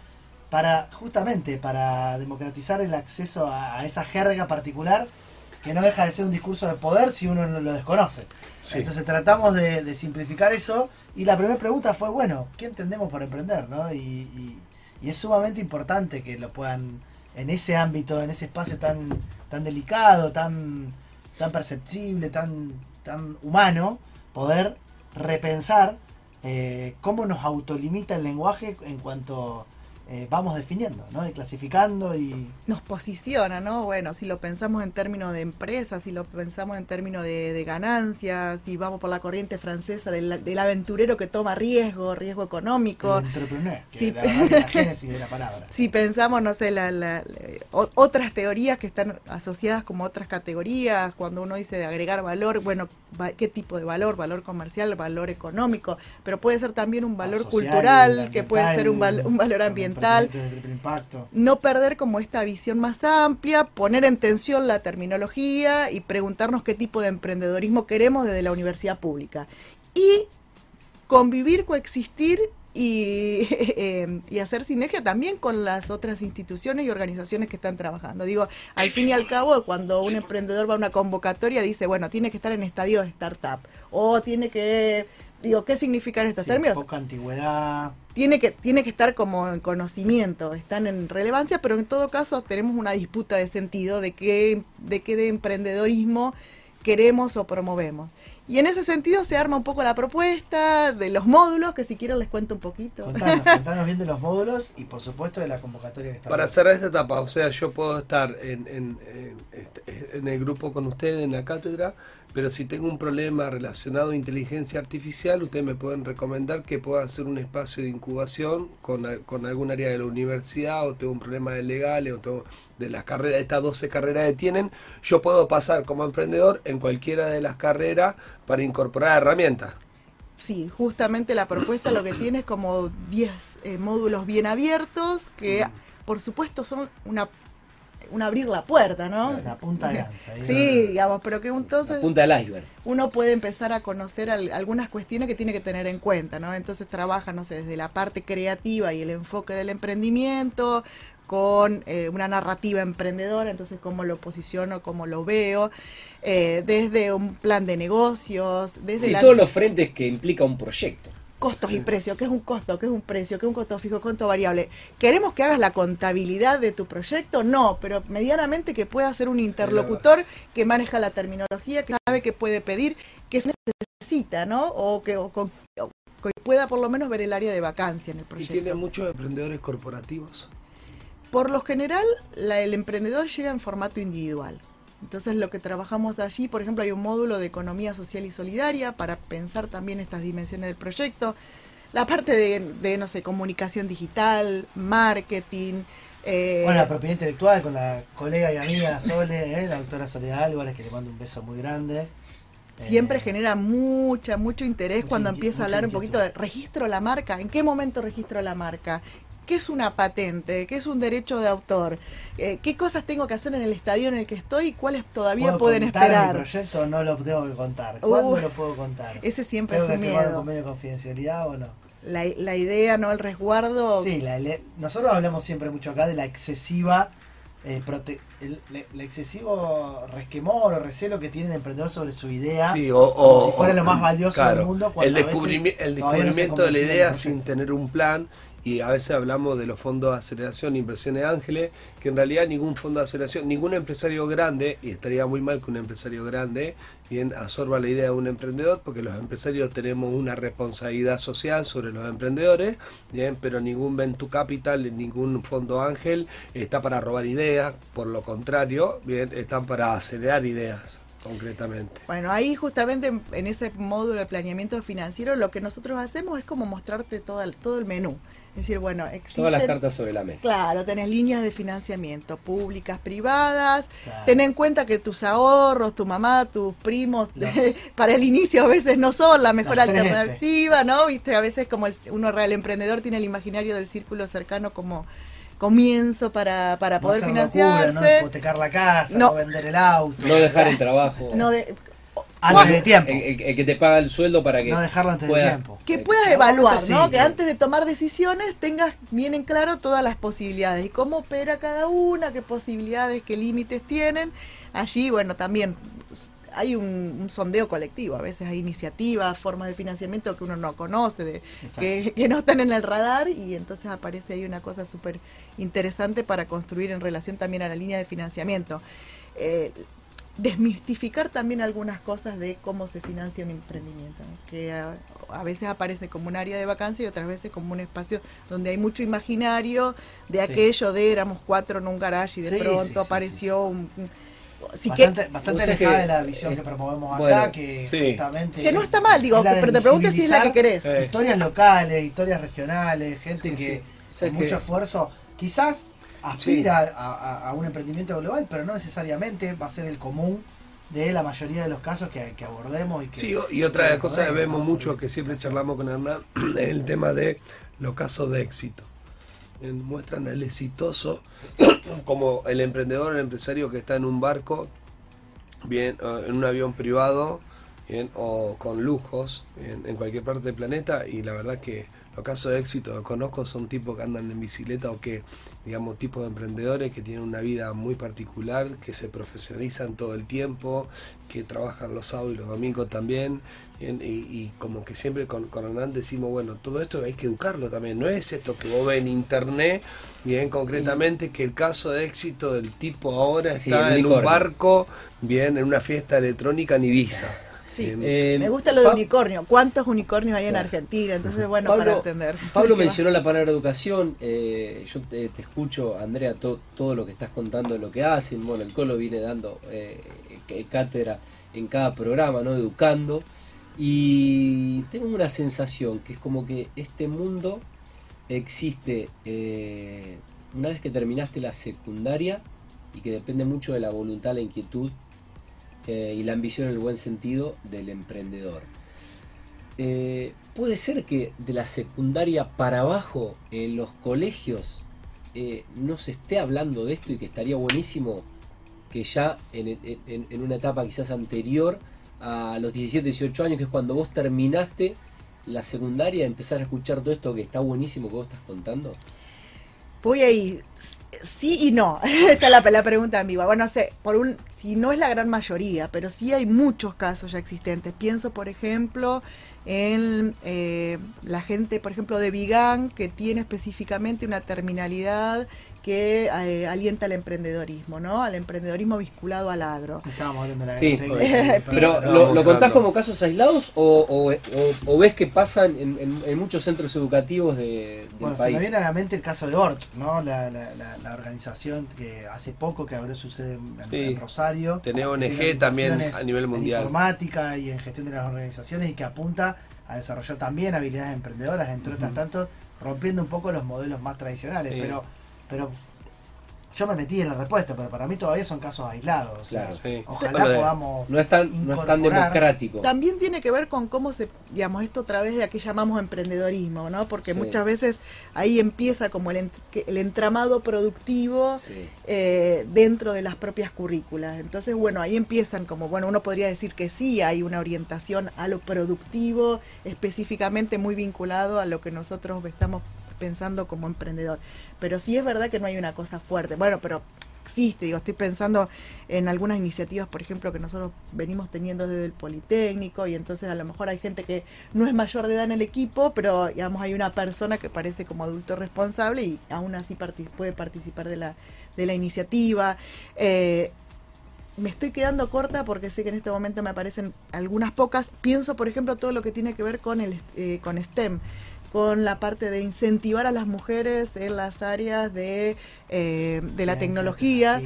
para justamente para democratizar el acceso a, esa jerga particular que no deja de ser un discurso de poder si uno no lo desconoce. Entonces tratamos de, simplificar eso y la primera pregunta fue, bueno, ¿qué entendemos por emprender? ¿no? Y, es sumamente importante que lo puedan, en ese ámbito, en ese espacio tan, tan delicado, tan, tan perceptible, tan, tan humano, poder repensar eh, cómo nos autolimita el lenguaje en cuanto eh, vamos definiendo, ¿no? Y clasificando y... Nos posiciona, ¿no? Bueno, si lo pensamos en términos de empresas, si lo pensamos en términos de, ganancias, si vamos por la corriente francesa del, aventurero que toma riesgo, riesgo económico. El entrepreneur, que la, génesis de la palabra. Si pensamos, no sé, la, otras teorías que están asociadas como otras categorías, cuando uno dice de agregar valor, bueno, ¿qué tipo de valor? Valor comercial, valor económico, pero puede ser también un valor cultural, que puede ser un, un valor ambiental no perder como esta visión más amplia, poner en tensión la terminología y preguntarnos qué tipo de emprendedorismo queremos desde la universidad pública. Y convivir, coexistir y, eh, y, hacer sinergia también con las otras instituciones y organizaciones que están trabajando. Digo, al fin y al cabo, cuando un emprendedor va a una convocatoria, dice, bueno, tiene que estar en estadio de startup o tiene que digo, ¿qué significan estos términos? Poca antigüedad. Tiene que, tiene que estar como en conocimiento, están en relevancia, pero en todo caso tenemos una disputa de sentido de qué, de qué de emprendedorismo queremos o promovemos. Y en ese sentido se arma un poco la propuesta de los módulos, que si quieren les cuento un poquito. Contanos, bien de los módulos y por supuesto de la convocatoria que está. Para cerrar esta etapa, o sea, yo puedo estar en, en, en el grupo con ustedes, en la cátedra, pero si tengo un problema relacionado a inteligencia artificial, ustedes me pueden recomendar que pueda hacer un espacio de incubación con, con algún área de la universidad, o tengo un problema de legales, o tengo de las carreras, estas 12 carreras que tienen, yo puedo pasar como emprendedor en cualquiera de las carreras para incorporar herramientas. Sí, justamente la propuesta lo que tiene es como 10 eh, módulos bien abiertos que por supuesto son una un abrir la puerta, ¿no? La punta de lanza. Sí, digamos, pero que entonces... La punta del iceberg. Uno puede empezar a conocer algunas cuestiones que tiene que tener en cuenta, ¿no? Entonces trabaja, no sé, desde la parte creativa y el enfoque del emprendimiento, con eh, una narrativa emprendedora, entonces cómo lo posiciono, cómo lo veo, eh, desde un plan de negocios, desde sí, todos los frentes que implica un proyecto costos y precios, qué es un costo, qué es un precio, qué es un costo fijo, costo variable. ¿Queremos que hagas la contabilidad de tu proyecto? No, pero medianamente que pueda ser un interlocutor que maneja la terminología, que sabe que puede pedir, que se necesita, ¿no? O que, que pueda por lo menos ver el área de vacancia en el proyecto. ¿Y tiene muchos emprendedores corporativos? Por lo general, el emprendedor llega en formato individual. Entonces lo que trabajamos allí, por ejemplo, hay un módulo de economía social y solidaria para pensar también estas dimensiones del proyecto. La parte de, no sé, comunicación digital, marketing. Eh, bueno, la propiedad intelectual con la colega y amiga Sole, eh, la doctora Soledad Álvarez, que le mando un beso muy grande. Siempre eh, genera mucha, mucho interés cuando empieza a hablar un poquito de registro la marca. ¿En qué momento registro la marca? ¿Qué es una patente? ¿Qué es un derecho de autor? Eh, ¿Qué cosas tengo que hacer en el estadio en el que estoy y cuáles todavía pueden esperar? Mi proyecto no lo tengo que contar. ¿Cuándo lo puedo contar? Ese siempre es un miedo. un convenio de confidencialidad o no? La, la, idea, ¿no? El resguardo. Sí, la, nosotros hablamos siempre mucho acá de la excesiva eh, el, excesivo resquemor o recelo que tiene el emprendedor sobre su idea, sí, o, si fuera lo más valioso del mundo. El, el descubrimiento de la idea sin tener un plan y a veces hablamos de los fondos de aceleración, inversiones ángeles, que en realidad ningún fondo de aceleración, ningún empresario grande, y estaría muy mal que un empresario grande bien absorba la idea de un emprendedor, porque los empresarios tenemos una responsabilidad social sobre los emprendedores, bien, pero ningún Venture Capital, ningún fondo ángel está para robar ideas, por lo contrario, bien, están para acelerar ideas concretamente. Bueno, ahí justamente en ese módulo de planeamiento financiero lo que nosotros hacemos es como mostrarte todo todo el menú. Es decir, bueno, existen, Todas las cartas sobre la mesa. Claro, tenés líneas de financiamiento públicas, privadas. Ten en cuenta que tus ahorros, tu mamá, tus primos, para el inicio a veces no son la mejor alternativa, ¿no? Viste, a veces como uno real emprendedor tiene el imaginario del círculo cercano como comienzo para, para poder financiarse. no hipotecar la casa, no, vender el auto. No dejar el trabajo. No de, antes de tiempo. El, que te paga el sueldo para que. No dejarlo antes de tiempo. Que puedas evaluar, ¿no? Que antes de tomar decisiones tengas bien en claro todas las posibilidades y cómo opera cada una, qué posibilidades, qué límites tienen. Allí, bueno, también hay un, sondeo colectivo, a veces hay iniciativas, formas de financiamiento que uno no conoce, de, que, que, no están en el radar y entonces aparece ahí una cosa súper interesante para construir en relación también a la línea de financiamiento. Eh, desmistificar también algunas cosas de cómo se financia un emprendimiento, que a, veces aparece como un área de vacancia y otras veces como un espacio donde hay mucho imaginario de aquello de éramos cuatro en un garage y de pronto apareció un, bastante, bastante alejada de la visión que promovemos acá, que justamente... Que no está mal, digo, pero te pregunto si es la que querés. Historias locales, historias regionales, gente que con mucho esfuerzo, quizás aspira a, un emprendimiento global, pero no necesariamente va a ser el común de la mayoría de los casos que, abordemos. Y que, sí, y otra cosa que vemos mucho, que siempre charlamos con Hernán, es el tema de los casos de éxito. Muestran el exitoso como el emprendedor, el empresario que está en un barco, bien, en un avión privado, bien, o con lujos en cualquier parte del planeta, y la verdad que los casos de éxito que conozco son tipos que andan en bicicleta o que, digamos, tipos de emprendedores que tienen una vida muy particular, que se profesionalizan todo el tiempo, que trabajan los sábados y los domingos también. Y, como que siempre con, con Hernán decimos, bueno, todo esto hay que educarlo también. No es esto que vos ves en internet, bien concretamente, que el caso de éxito del tipo ahora está en un barco, bien, en una fiesta electrónica en Ibiza. Eh, me gusta lo de unicornio. ¿Cuántos unicornios hay en Argentina? Entonces, bueno, para entender. Pablo mencionó la palabra educación. Eh, yo te, escucho, Andrea, todo lo que estás contando de lo que hacen. Bueno, el Colo viene dando eh, cátedra en cada programa, ¿no? Educando. Y tengo una sensación que es como que este mundo existe una vez que terminaste la secundaria y que depende mucho de la voluntad, la inquietud y la ambición en el buen sentido del emprendedor. Eh, puede ser que de la secundaria para abajo en los colegios eh, no se esté hablando de esto y que estaría buenísimo que ya en, una etapa quizás anterior a los 17, 18 años, que es cuando vos terminaste la secundaria, empezar a escuchar todo esto que está buenísimo que vos estás contando? Voy ahí Sí y no. Esta es la, la pregunta ambigua. Bueno, sé, por un, si no es la gran mayoría, pero sí hay muchos casos ya existentes. Pienso, por ejemplo, en eh, la gente, por ejemplo, de Vigan, que tiene específicamente una terminalidad que eh, alienta al emprendedorismo, ¿no? Al emprendedorismo vinculado al agro. Estábamos hablando de la sí, pero ¿lo, ¿lo, contás como casos aislados o, o, o ves que pasan en, en, en, muchos centros educativos de, del bueno, país? Se me viene a la mente el caso de ORT, ¿no? La, la, la, la organización que hace poco que abrió su sede en, sí. en Rosario. Tiene ONG también a nivel mundial. En informática y en gestión de las organizaciones y que apunta a desarrollar también habilidades emprendedoras, entre uh -huh. otras tanto, rompiendo un poco los modelos más tradicionales. Sí. Pero, pero yo me metí en la respuesta, pero para mí todavía son casos aislados. Claro, o sea, sí. Ojalá bueno, podamos. No es, tan, no es tan democrático. También tiene que ver con cómo se, digamos, esto a través de a qué llamamos emprendedorismo, ¿no? Porque sí. muchas veces ahí empieza como el, el entramado productivo sí. eh, dentro de las propias currículas. Entonces, bueno, ahí empiezan como, bueno, uno podría decir que sí hay una orientación a lo productivo, específicamente muy vinculado a lo que nosotros estamos pensando como emprendedor. Pero sí es verdad que no hay una cosa fuerte. Bueno, pero existe, digo, estoy pensando en algunas iniciativas, por ejemplo, que nosotros venimos teniendo desde el Politécnico y entonces a lo mejor hay gente que no es mayor de edad en el equipo, pero digamos hay una persona que parece como adulto responsable y aún así puede participar de la, de la iniciativa. Eh, me estoy quedando corta porque sé que en este momento me aparecen algunas pocas. Pienso, por ejemplo, todo lo que tiene que ver con el eh, con STEM con la parte de incentivar a las mujeres en las áreas de, eh, de la tecnología.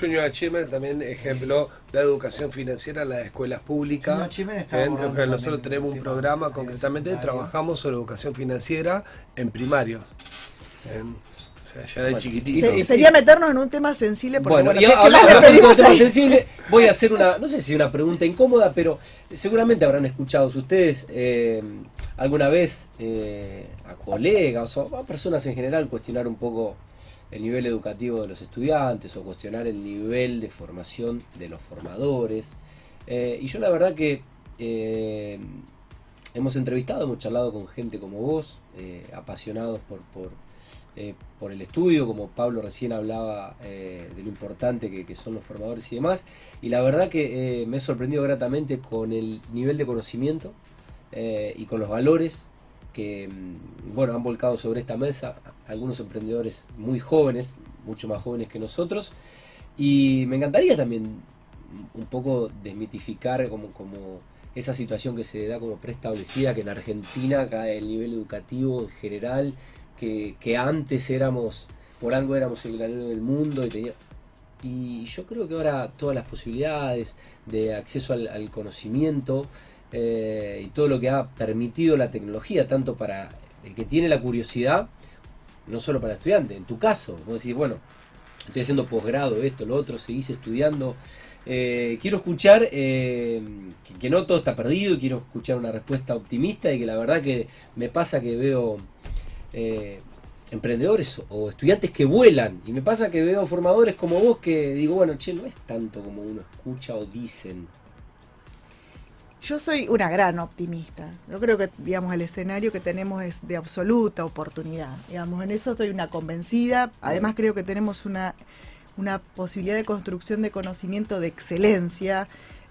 Junior Achievement también ejemplo de educación financiera en las escuelas públicas. En, nosotros tenemos un programa concretamente, trabajamos sobre educación financiera en primarios. En, sea, ya de bueno, chiquitito. Se, sería meternos en un tema sensible. Porque, bueno, bueno y hablando de un tema sensible, voy a hacer una, no sé si una pregunta incómoda, pero seguramente habrán escuchado ustedes eh, alguna vez eh, a colegas o a personas en general cuestionar un poco el nivel educativo de los estudiantes o cuestionar el nivel de formación de los formadores. Eh, y yo la verdad que eh, hemos entrevistado, hemos charlado con gente como vos, apasionados por, por eh, por el estudio, como Pablo recién hablaba eh, de lo importante que, son los formadores y demás. Y la verdad que eh, me he sorprendido gratamente con el nivel de conocimiento y con los valores que mm, bueno, han volcado sobre esta mesa algunos emprendedores muy jóvenes, mucho más jóvenes que nosotros. Y me encantaría también un poco desmitificar como, como esa situación que se da como preestablecida, que en Argentina cae el nivel educativo en general que, antes éramos, por algo éramos el granero del mundo y yo creo que ahora todas las posibilidades de acceso al, conocimiento eh, y todo lo que ha permitido la tecnología, tanto para el que tiene la curiosidad, no solo para el estudiante, en tu caso, vos decís, bueno, estoy haciendo posgrado, esto, lo otro, seguís estudiando. Eh, quiero escuchar eh, que, que, no todo está perdido quiero escuchar una respuesta optimista y que la verdad que me pasa que veo eh, emprendedores o estudiantes que vuelan. Y me pasa que veo formadores como vos que digo, bueno, che, no es tanto como uno escucha o dicen. Yo soy una gran optimista. Yo creo que, digamos, el escenario que tenemos es de absoluta oportunidad. Digamos, en eso estoy una convencida. Además, creo que tenemos una, una posibilidad de construcción de conocimiento de excelencia.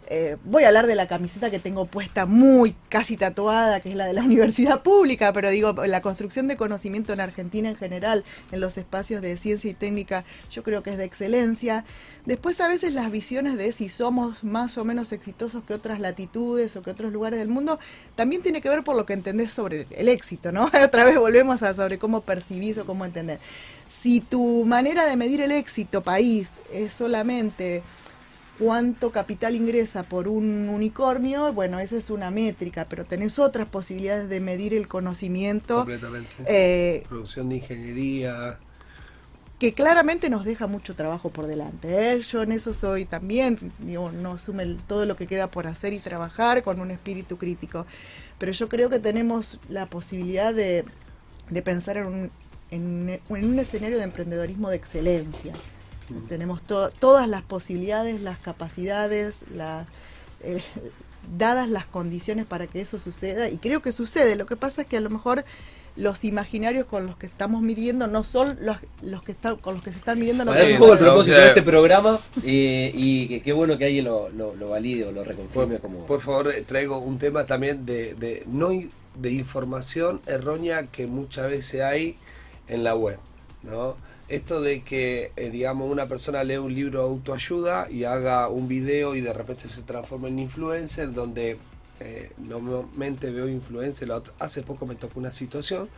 Eh, voy a hablar de la camiseta que tengo puesta muy casi tatuada, que es la de la universidad pública, pero digo, la construcción de conocimiento en Argentina en general, en los espacios de ciencia y técnica, yo creo que es de excelencia. Después a veces las visiones de si somos más o menos exitosos que otras latitudes o que otros lugares del mundo, también tiene que ver por lo que entendés sobre el éxito, ¿no? Otra vez volvemos a sobre cómo percibís o cómo entendés. Si tu manera de medir el éxito país es solamente cuánto capital ingresa por un unicornio, bueno, esa es una métrica, pero tenés otras posibilidades de medir el conocimiento. Completamente. Eh, Producción de ingeniería. Que claramente nos deja mucho trabajo por delante. ¿eh? Yo en eso soy también, digo, no asume el, todo lo que queda por hacer y trabajar con un espíritu crítico. Pero yo creo que tenemos la posibilidad de, de pensar en un, en, en un escenario de emprendedorismo de excelencia. Tenemos to todas las posibilidades, las capacidades, la, eh, dadas las condiciones para que eso suceda, y creo que sucede. Lo que pasa es que a lo mejor los imaginarios con los que estamos midiendo no son los, los que están con los que se están midiendo. No es un poco el propósito de este programa eh, y qué bueno que alguien lo, lo, lo valide o lo reconfirme. Por, como... por favor, eh, traigo un tema también de, de, no, de información errónea que muchas veces hay en la web. ¿no? Esto de que, eh, digamos, una persona lee un libro de autoayuda y haga un video y de repente se transforma en influencer, donde eh, normalmente veo influencer, hace poco me tocó una situación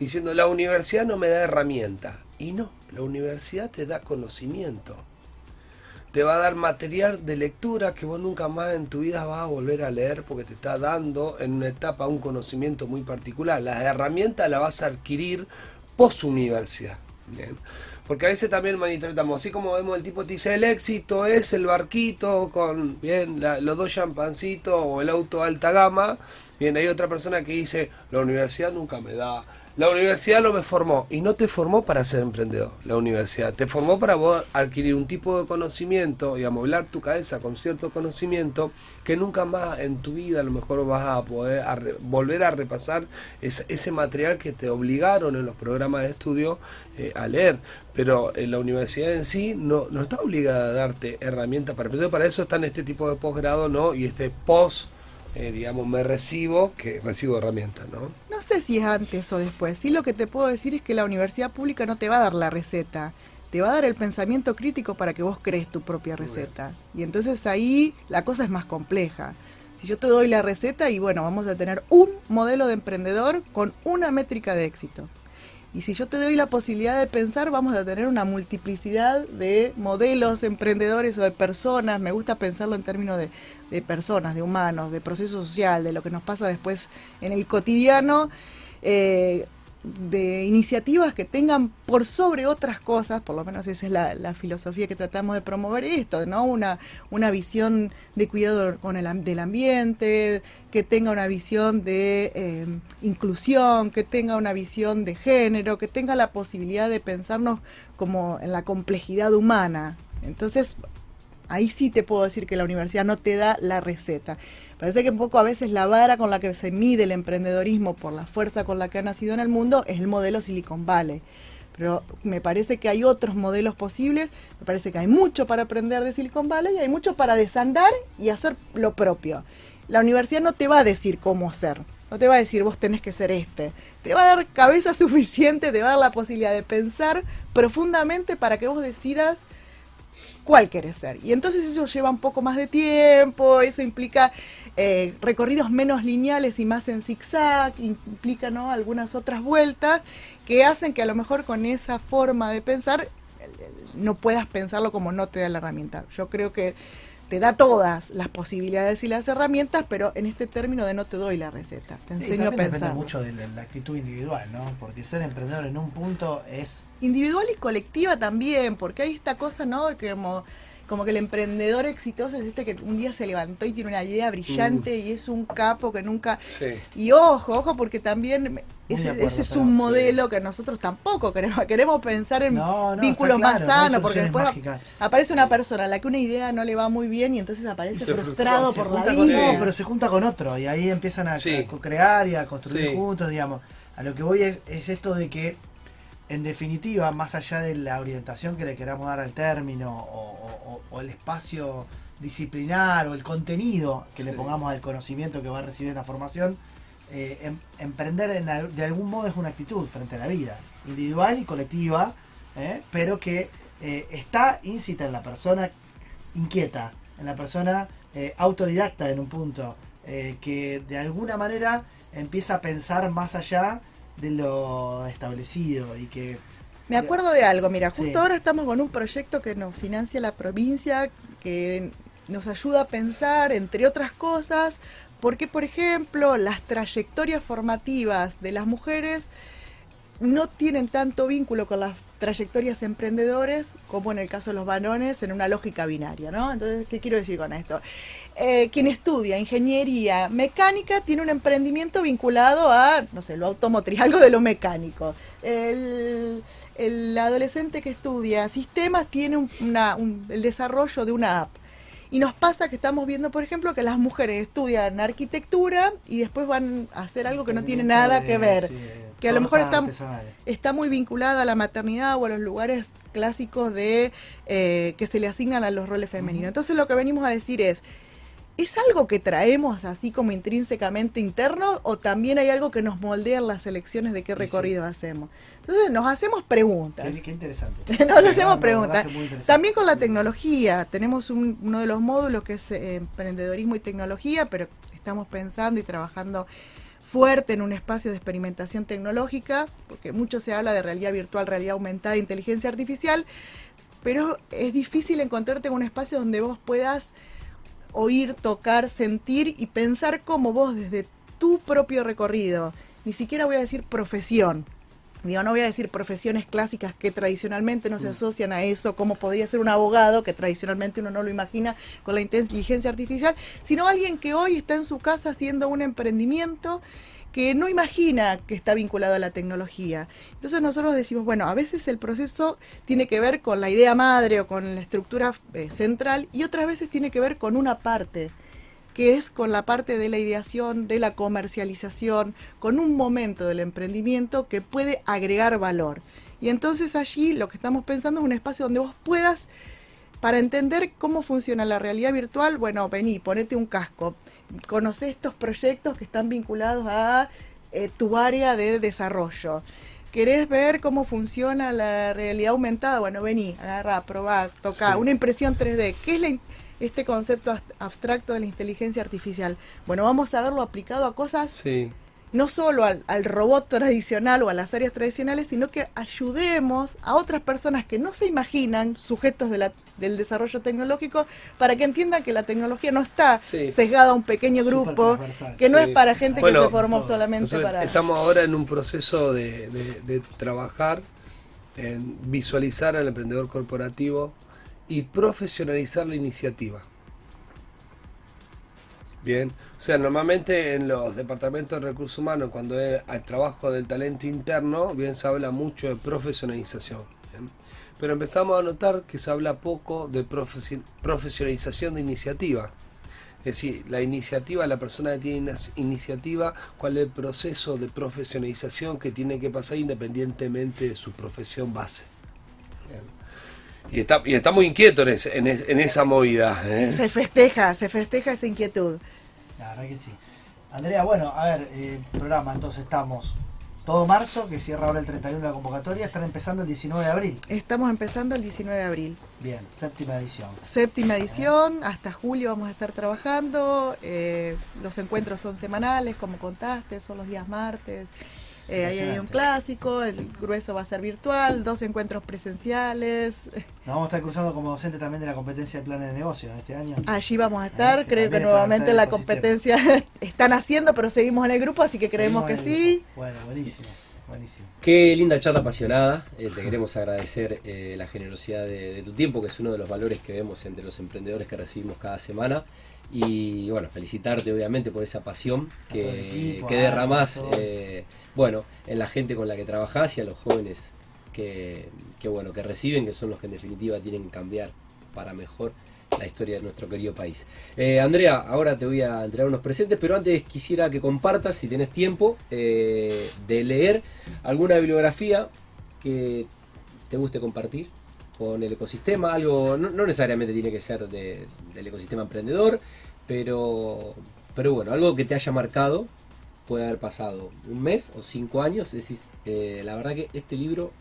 diciendo la universidad no me da herramienta. Y no, la universidad te da conocimiento. Te va a dar material de lectura que vos nunca más en tu vida vas a volver a leer porque te está dando en una etapa un conocimiento muy particular. Las herramientas las vas a adquirir post universidad. Bien. Porque a veces también malinterpretamos, así como vemos el tipo te dice el éxito es el barquito con bien los dos champancitos o el auto alta gama. Bien, hay otra persona que dice la universidad nunca me da la universidad lo me formó y no te formó para ser emprendedor, la universidad. Te formó para vos adquirir un tipo de conocimiento y amoblar tu cabeza con cierto conocimiento que nunca más en tu vida a lo mejor vas a poder volver a repasar ese, material que te obligaron en los programas de estudio eh, a leer. Pero en la universidad en sí no, no está obligada a darte herramientas para emprender. Para eso están este tipo de posgrado ¿no? y este post eh, digamos, me recibo, que recibo herramientas, ¿no? No sé si es antes o después. Sí lo que te puedo decir es que la universidad pública no te va a dar la receta. Te va a dar el pensamiento crítico para que vos crees tu propia receta. Y entonces ahí la cosa es más compleja. Si yo te doy la receta y bueno, vamos a tener un modelo de emprendedor con una métrica de éxito. Y si yo te doy la posibilidad de pensar, vamos a tener una multiplicidad de modelos emprendedores o de personas. Me gusta pensarlo en términos de, personas, de humanos, de proceso social, de lo que nos pasa después en el cotidiano. Eh, de iniciativas que tengan por sobre otras cosas, por lo menos esa es la, filosofía que tratamos de promover esto, ¿no? Una, una visión de cuidado con el, del ambiente, que tenga una visión de em, inclusión, que tenga una visión de género, que tenga la posibilidad de pensarnos como en la complejidad humana. Entonces, ahí sí te puedo decir que la universidad no te da la receta. Parece que un poco a veces la vara con la que se mide el emprendedorismo por la fuerza con la que ha nacido en el mundo es el modelo Silicon Valley. Pero me parece que hay otros modelos posibles, me parece que hay mucho para aprender de Silicon Valley y hay mucho para desandar y hacer lo propio. La universidad no te va a decir cómo hacer, no te va a decir vos tenés que ser este. Te va a dar cabeza suficiente, te va a dar la posibilidad de pensar profundamente para que vos decidas cuál querés ser. Y entonces eso lleva un poco más de tiempo, eso implica eh, recorridos menos lineales y más en zigzag, implica ¿no? algunas otras vueltas que hacen que a lo mejor con esa forma de pensar no puedas pensarlo como no te da la herramienta. Yo creo que te da todas las posibilidades y las herramientas, pero en este término de no te doy la receta, te enseño a pensar. Depende mucho de la, actitud individual, ¿no? Porque ser emprendedor en un punto es... Individual y colectiva también, porque hay esta cosa, ¿no? Que como como que el emprendedor exitoso es este que un día se levantó y tiene una idea brillante y es un capo que nunca... Y ojo, ojo, porque también ese, es un modelo que nosotros tampoco queremos, queremos pensar en vínculos más sanos, porque después aparece una persona a la que una idea no le va muy bien y entonces aparece frustrado por la vida. no, pero se junta con otro y ahí empiezan a, crear y a construir juntos, digamos. A lo que voy es, es esto de que en definitiva, más allá de la orientación que le queramos dar al término o, el espacio disciplinar o el contenido que le pongamos al conocimiento que va a recibir en la formación, eh, em, emprender de algún modo es una actitud frente a la vida, individual y colectiva, eh, pero que eh, está íncita en la persona inquieta, en la persona autodidacta en un punto, que de alguna manera empieza a pensar más allá de lo establecido y que... Me acuerdo de algo, mira, justo ahora estamos con un proyecto que nos financia la provincia, que nos ayuda a pensar, entre otras cosas, porque, por ejemplo, las trayectorias formativas de las mujeres no tienen tanto vínculo con las trayectorias emprendedores como en el caso de los varones en una lógica binaria, ¿no? Entonces, ¿qué quiero decir con esto? Eh, quien estudia ingeniería mecánica tiene un emprendimiento vinculado a, no sé, lo automotriz, algo de lo mecánico. El, adolescente que estudia sistemas tiene el desarrollo de una app. Y nos pasa que estamos viendo, por ejemplo, que las mujeres estudian arquitectura y después van a hacer algo que no tiene nada que ver. Que a lo mejor está, está, muy vinculada a la maternidad o a los lugares clásicos de eh, que se le asignan a los roles femeninos. Entonces lo que venimos a decir es, ¿Es algo que traemos así como intrínsecamente interno o también hay algo que nos moldea en las elecciones de qué recorrido hacemos? Entonces nos hacemos preguntas. Qué, interesante. nos hacemos preguntas. También con la tecnología. Tenemos uno de los módulos que es eh, emprendedorismo y tecnología, pero estamos pensando y trabajando fuerte en un espacio de experimentación tecnológica, porque mucho se habla de realidad virtual, realidad aumentada, inteligencia artificial, pero es difícil encontrarte en un espacio donde vos puedas oír, tocar, sentir y pensar como vos desde tu propio recorrido, ni siquiera voy a decir profesión, Digo, no voy a decir profesiones clásicas que tradicionalmente no se mm. asocian a eso, como podría ser un abogado, que tradicionalmente uno no lo imagina con la inteligencia artificial, sino alguien que hoy está en su casa haciendo un emprendimiento que no imagina que está vinculado a la tecnología. Entonces nosotros decimos, bueno, a veces el proceso tiene que ver con la idea madre o con la estructura eh, central y otras veces tiene que ver con una parte que es con la parte de la ideación, de la comercialización, con un momento del emprendimiento que puede agregar valor. Y entonces allí lo que estamos pensando es un espacio donde vos puedas, para entender cómo funciona la realidad virtual, bueno, vení, ponete un casco conoces estos proyectos que están vinculados a eh, tu área de desarrollo. ¿Querés ver cómo funciona la realidad aumentada? Bueno, vení, agarra, probá, toca. Una impresión 3D. ¿Qué es este concepto abstracto de la inteligencia artificial? Bueno, vamos a verlo aplicado a cosas sí. no solo al, robot tradicional o a las áreas tradicionales, sino que ayudemos a otras personas que no se imaginan sujetos del desarrollo tecnológico para que entiendan que la tecnología no está sesgada a un pequeño grupo, que no es para gente que se formó solamente para... Estamos ahora en un proceso de, de trabajar en visualizar al emprendedor corporativo y profesionalizar la iniciativa. Bien, o sea, normalmente en los departamentos de recursos humanos, cuando es al trabajo del talento interno, bien se habla mucho de profesionalización. Pero empezamos a notar que se habla poco de profesionalización de iniciativa. Es decir, la iniciativa, la persona que tiene iniciativa, cuál es el proceso de profesionalización que tiene que pasar independientemente de su profesión base. Y está, y está muy inquieto en, en, esa movida. ¿eh? Se festeja, se festeja esa inquietud. La verdad que sí. Andrea, bueno, a ver, eh, programa, entonces estamos todo marzo, que cierra ahora el 31 de la convocatoria, están empezando el 19 de abril. Estamos empezando el 19 de abril. Bien, séptima edición. Séptima edición, hasta julio vamos a estar trabajando. Eh, los encuentros son semanales, como contaste, son los días martes. Eh, ahí hay un clásico, el grueso va a ser virtual, dos encuentros presenciales. Nos vamos a estar cruzando como docente también de la competencia de planes de negocio este año. Allí vamos a estar, eh, creo que nuevamente la competencia están haciendo, pero seguimos en el grupo, así que creemos que sí. Bueno, buenísimo. Buenísimo. Qué linda charla apasionada. Eh, te queremos agradecer la generosidad de, tu tiempo, que es uno de los valores que vemos entre los emprendedores que recibimos cada semana. Y bueno, felicitarte obviamente por esa pasión que, que derramás eh, bueno, en la gente con la que trabajás y a los jóvenes que, bueno, que reciben, que son los que en definitiva tienen que cambiar para mejor la historia de nuestro querido país. Eh, Andrea, ahora te voy a entregar unos presentes, pero antes quisiera que compartas, si tienes tiempo, eh, de leer alguna bibliografía que te guste compartir con el ecosistema, algo no, necesariamente tiene que ser del ecosistema emprendedor, pero, pero bueno, algo que te haya marcado, puede haber pasado un mes o cinco años, decís, eh, la verdad que este libro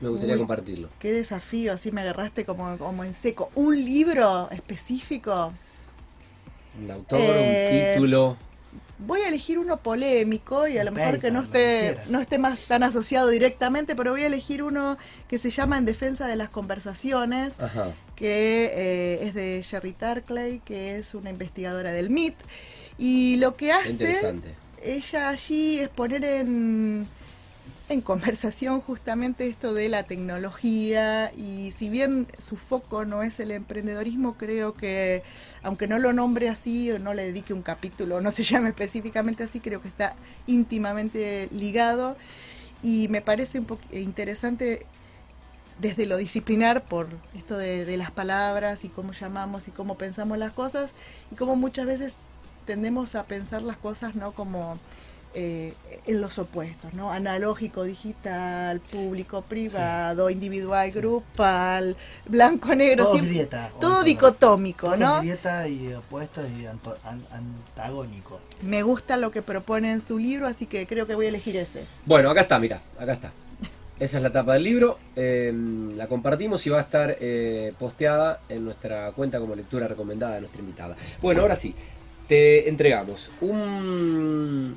me gustaría compartirlo. Qué desafío, así me agarraste como, como en seco. ¿Un libro específico? Un autor, un eh, título voy a elegir uno polémico y a lo mejor que no esté, no esté más tan asociado directamente, pero voy a elegir uno que se llama En defensa de las conversaciones, que eh, es de Sherry Tarkley, que es una investigadora del MIT. Y lo que hace ella allí es poner en en conversación justamente esto de la tecnología y si bien su foco no es el emprendedorismo, creo que aunque no lo nombre así o no le dedique un capítulo, no se llame específicamente así, creo que está íntimamente ligado. Y me parece un interesante desde lo disciplinar por esto de, de las palabras y cómo llamamos y cómo pensamos las cosas y cómo muchas veces tendemos a pensar las cosas no como eh, en los opuestos, ¿no? Analógico, digital, público, privado, individual, grupal, blanco, negro, todo, siempre- grieta, todo hoy dicotómico, todo ¿no? grieta y opuesto y anto- an- antagónico. Me gusta lo que propone en su libro, así que creo que voy a elegir ese. Bueno, acá está, mira, acá está. Esa es la tapa del libro. eh, la compartimos y va a estar eh, posteada en nuestra cuenta como lectura recomendada de nuestra invitada. Bueno, ahora sí, te entregamos un,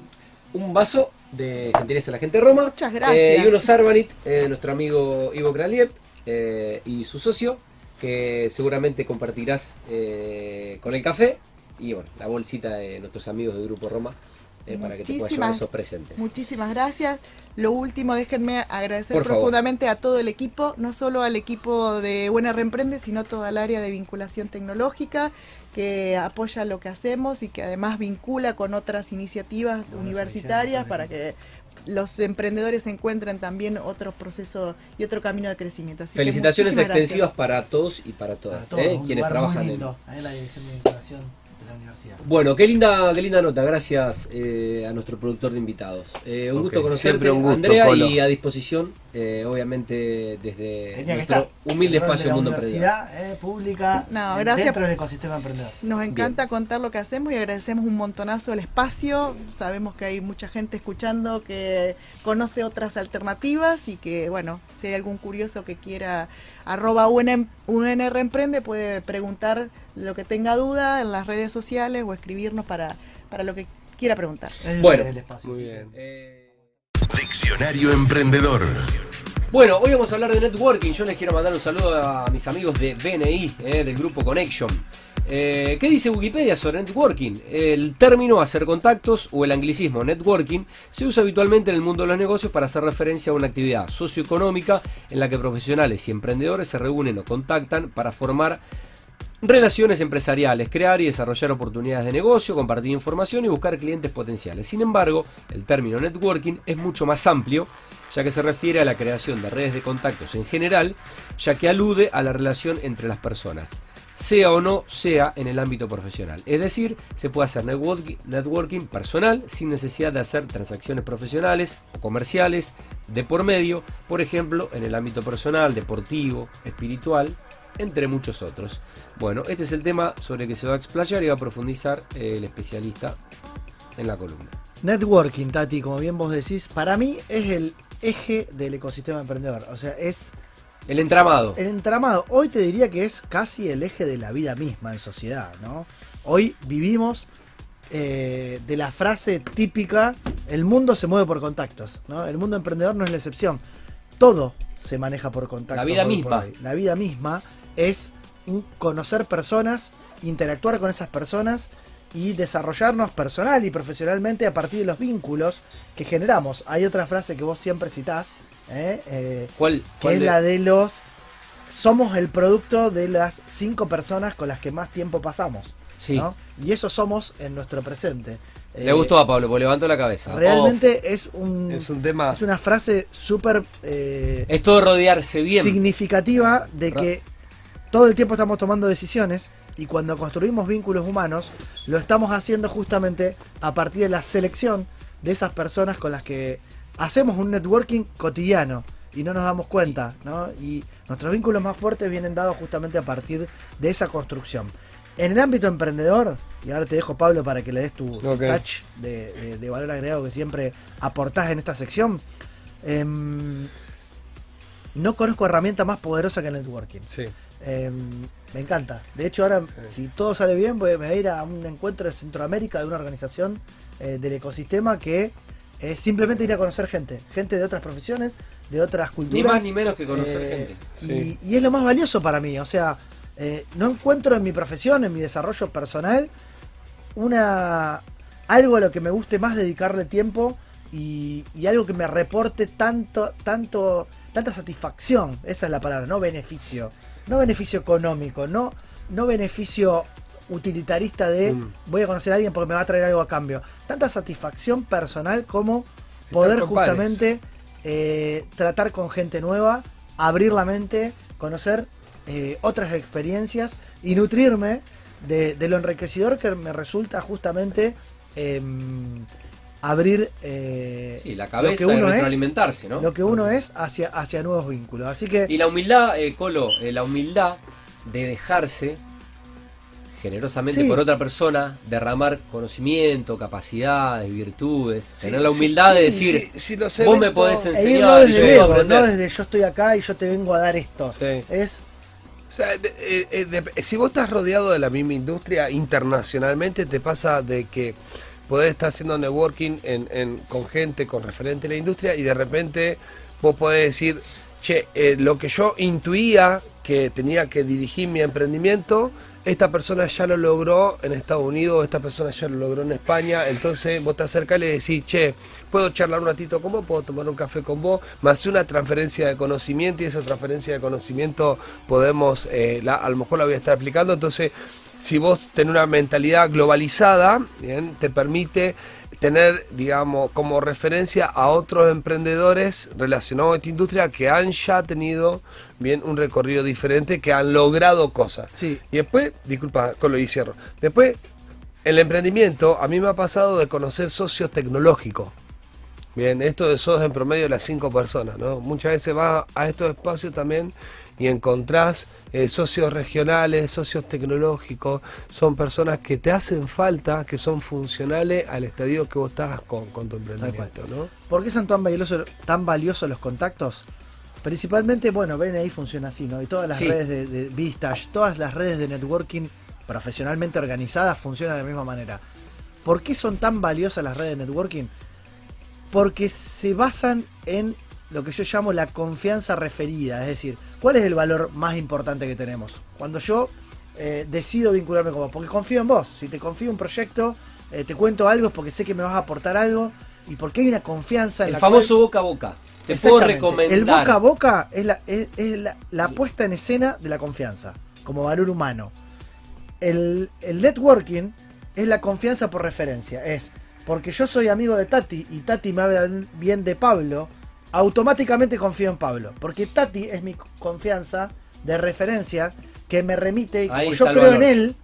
un vaso de gentileza de la gente de Roma. Muchas gracias. eh, y unos Arbanit eh, de nuestro amigo Ivo Kraliev eh, y su socio, que seguramente compartirás eh, con el café. Y bueno, la bolsita de nuestros amigos del Grupo Roma. para que te puedas llevar esos presentes. Muchísimas gracias. Lo último, déjenme agradecer profundamente a todo el equipo, no solo al equipo de Buena Reemprende, sino toda el área de vinculación tecnológica que apoya lo que hacemos y que además vincula con otras iniciativas universitarias para que los emprendedores encuentren también otro proceso y otro camino de crecimiento. Así Felicitaciones extensivas gracias. para todos y para todas, Para todos, ¿eh? un quienes lugar trabajan muy en. lindo, ahí en la dirección de vinculación de la universidad. Bueno, qué linda, qué linda nota, gracias eh, a nuestro productor de invitados. Eh, un Ok, gusto conocerte, siempre un gusto, Andrea, Polo. y a disposición, eh, obviamente, desde Tenía nuestro humilde rol de espacio la Mundo Emprendedor. universidad eh, pública No, gracias. dentro del ecosistema emprendedor. Nos encanta contar lo que hacemos y agradecemos un montonazo el espacio. Sabemos que hay mucha gente escuchando que conoce otras alternativas y que, bueno, si hay algún curioso que quiera arroba UNM UNR Emprende puede preguntar lo que tenga duda en las redes sociales o escribirnos para, para lo que quiera preguntar. Bueno. el espacio. Muy bien. Eh, Diccionario Emprendedor. Bueno, hoy vamos a hablar de networking. Yo les quiero mandar un saludo a mis amigos de BNI, eh, del grupo Connection. Eh, ¿Qué dice Wikipedia sobre networking? El término hacer contactos o el anglicismo networking se usa habitualmente en el mundo de los negocios para hacer referencia a una actividad socioeconómica en la que profesionales y emprendedores se reúnen o contactan para formar Relaciones empresariales, crear y desarrollar oportunidades de negocio, compartir información y buscar clientes potenciales. Sin embargo, el término networking es mucho más amplio, ya que se refiere a la creación de redes de contactos en general, ya que alude a la relación entre las personas, sea o no sea en el ámbito profesional. Es decir, se puede hacer networking, personal sin necesidad de hacer transacciones profesionales o comerciales de por medio, por ejemplo, en el ámbito personal, deportivo, espiritual, entre muchos otros. Bueno, este es el tema sobre el que se va a explayar y va a profundizar eh, el especialista en la columna. Networking, Tati, como bien vos decís, para mí es el eje del ecosistema emprendedor. O sea, es El entramado. el entramado. Hoy te diría que es casi el eje de la vida misma en sociedad, ¿no? Hoy vivimos eh, de la frase típica, el mundo se mueve por contactos, ¿no? El mundo emprendedor no es la excepción. Todo se maneja por contactos. La vida misma. La vida misma es conocer personas, interactuar con esas personas y desarrollarnos personal y profesionalmente a partir de los vínculos que generamos. Hay otra frase que vos siempre citás, ¿eh? Eh, ¿Cuál? que cuál es de- la de los somos el producto de las cinco personas con las que más tiempo pasamos Sí. ¿no? y eso somos en nuestro presente Le Eh, gustó a Pablo, porque levantó la cabeza. realmente es un Es un tema. es una frase súper eh, Es todo rodearse bien. significativa de que todo el tiempo estamos tomando decisiones y cuando construimos vínculos humanos lo estamos haciendo justamente a partir de la selección de esas personas con las que hacemos un networking cotidiano y no nos damos cuenta, ¿no? Y nuestros vínculos más fuertes vienen dados justamente a partir de esa construcción. En el ámbito emprendedor, y ahora te dejo Pablo para que le des tu Ok. touch de, de- de valor agregado que siempre aportás en esta sección, em, no conozco herramienta más poderosa que el networking. Sí. Eh, me encanta. De hecho, ahora, si todo sale bien, voy, me voy a ir a un encuentro de Centroamérica de una organización eh, del ecosistema que es simplemente ir a conocer gente. Gente de otras profesiones, de otras Ni culturas. más ni menos que conocer Eh, gente. Sí. Y, y es lo más valioso para mí. O sea, eh, no encuentro en mi profesión, en mi desarrollo personal, una algo a lo que me guste más dedicarle tiempo y, y algo que me reporte tanto, tanto, tanta satisfacción. Esa es la palabra, no beneficio. No beneficio económico, no, no beneficio utilitarista de Mm. voy a conocer a alguien porque me va a traer algo a cambio. Tanta satisfacción personal como poder justamente eh, tratar con gente nueva, abrir la mente, conocer eh, otras experiencias y nutrirme de, de lo enriquecedor que me resulta justamente em, abrir eh, la cabeza lo que uno es, ¿no? Lo que uno es hacia, hacia nuevos vínculos. Así que. Y la humildad, eh, Colo, eh, la humildad de dejarse generosamente por otra persona, derramar conocimiento, capacidades, virtudes, tener la humildad de decir, vos me podés e enseñar. No desde, yo no desde yo estoy acá y yo te vengo a dar esto. Es o sea, si vos estás rodeado de la misma industria internacionalmente, te pasa de que podés estar haciendo networking en, con gente, con referente a la industria y de repente vos podés decir, che, eh, lo que yo intuía que tenía que dirigir mi emprendimiento, esta persona ya lo logró en Estados Unidos, esta persona ya lo logró en España, entonces vos te acercás y le decís, che, puedo charlar un ratito con vos, puedo tomar un café con vos, más una transferencia de conocimiento y esa transferencia de conocimiento podemos, eh, a lo mejor la voy a estar aplicando, entonces si vos tenés una mentalidad globalizada, te permite tener, digamos, como referencia a otros emprendedores relacionados a esta industria que han ya tenido bien un recorrido diferente, que han logrado cosas. Sí. Y después, disculpa, con lo y cierro. Después, el emprendimiento, a mí me ha pasado de conocer socios tecnológicos. Bien, esto de socios en promedio de las cinco personas, ¿no? Muchas veces vas a estos espacios también y encontrás eh, socios regionales, socios tecnológicos, son personas que te hacen falta, que son funcionales al estadio que vos estás con, tu emprendimiento. ¿no? ¿Por qué son tan valiosos, tan valiosos los contactos? Principalmente, bueno, ven ahí funciona así, ¿no? Y todas las redes de, de Vistage, todas las redes de networking profesionalmente organizadas funcionan de la misma manera. ¿Por qué son tan valiosas las redes de networking? Porque se basan en lo que yo llamo la confianza referida, es decir, ¿cuál es el valor más importante que tenemos? Cuando yo eh, decido vincularme con vos, porque confío en vos, si te confío un proyecto, eh, te cuento algo es porque sé que me vas a aportar algo y porque hay una confianza en el famoso boca a boca. Te puedo recomendar. El boca a boca es, la, es, la, puesta en escena de la confianza, como valor humano. El, el networking es la confianza por referencia, es porque yo soy amigo de Tati y Tati me habla bien de Pablo, automáticamente confío en Pablo. Porque Tati es mi confianza de referencia que me remite, y como yo creo en él,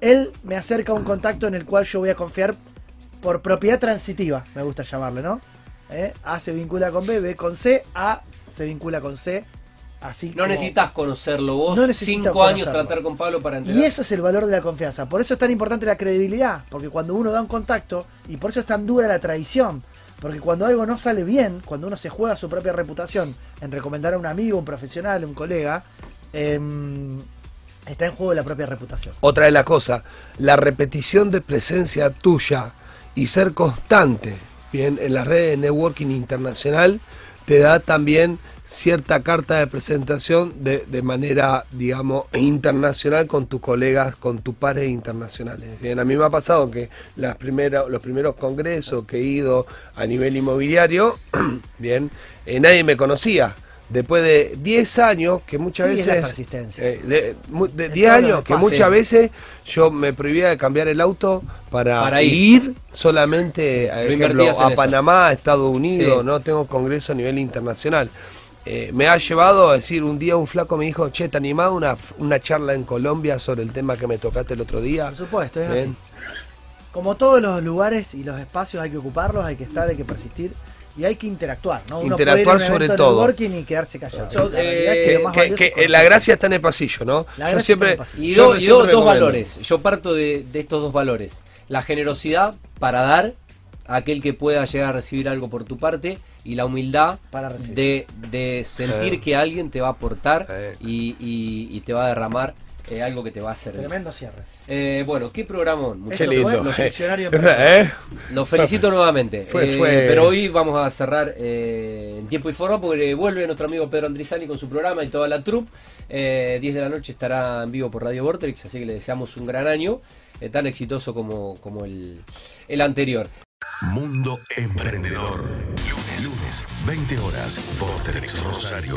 él me acerca a un contacto en el cual yo voy a confiar por propiedad transitiva, me gusta llamarle, ¿no? ¿Eh? A se vincula con B, B con C, A se vincula con C. Así no necesitas conocerlo vos, no cinco años tratar con Pablo para entender. Y ese es el valor de la confianza. Por eso es tan importante la credibilidad, porque cuando uno da un contacto, y por eso es tan dura la traición, porque cuando algo no sale bien, cuando uno se juega su propia reputación en recomendar a un amigo, un profesional, un colega, em, está en juego la propia reputación. Otra de las cosas, la repetición de presencia tuya y ser constante bien, en las redes de networking internacional te da también cierta carta de presentación de, de, manera, digamos, internacional con tus colegas, con tus pares internacionales. Bien, a mí me ha pasado que las primeras, los primeros congresos que he ido a nivel inmobiliario, bien, eh, nadie me conocía. Después de 10 años, que muchas veces... Eh, de 10 años, que muchas veces yo me prohibía de cambiar el auto para, ir. solamente a Panamá, a Estados Unidos, no tengo congreso a nivel internacional. Eh, me ha llevado a decir, un día un flaco me dijo, che, ¿te animás una, una charla en Colombia sobre el tema que me tocaste el otro día? Por supuesto, es así. Como todos los lugares y los espacios hay que ocuparlos, hay que estar, hay que persistir y hay que interactuar, ¿no? Uno interactuar sobre todo. y quedarse callado. la, que, la gracia está en el pasillo, ¿no? yo siempre, y, dos valores. Yo parto de, estos dos valores. La generosidad para dar aquel que pueda llegar a recibir algo por tu parte y la humildad para de, de, sentir que alguien te va a aportar y, y, te va a derramar eh, algo que te va a hacer. Tremendo cierre. Eh, bueno, qué programón. Qué lindo. Los, ¿Eh? los felicito nuevamente. pero hoy vamos a cerrar en tiempo y forma porque vuelve nuestro amigo Pedro Andrizani con su programa y toda la troupe. 10 de la noche estará en vivo por Radio Vortex, así que le deseamos un gran año, tan exitoso como, como el, el anterior. Mundo Emprendedor. Lunes, lunes, 20 horas, Vortex Rosario.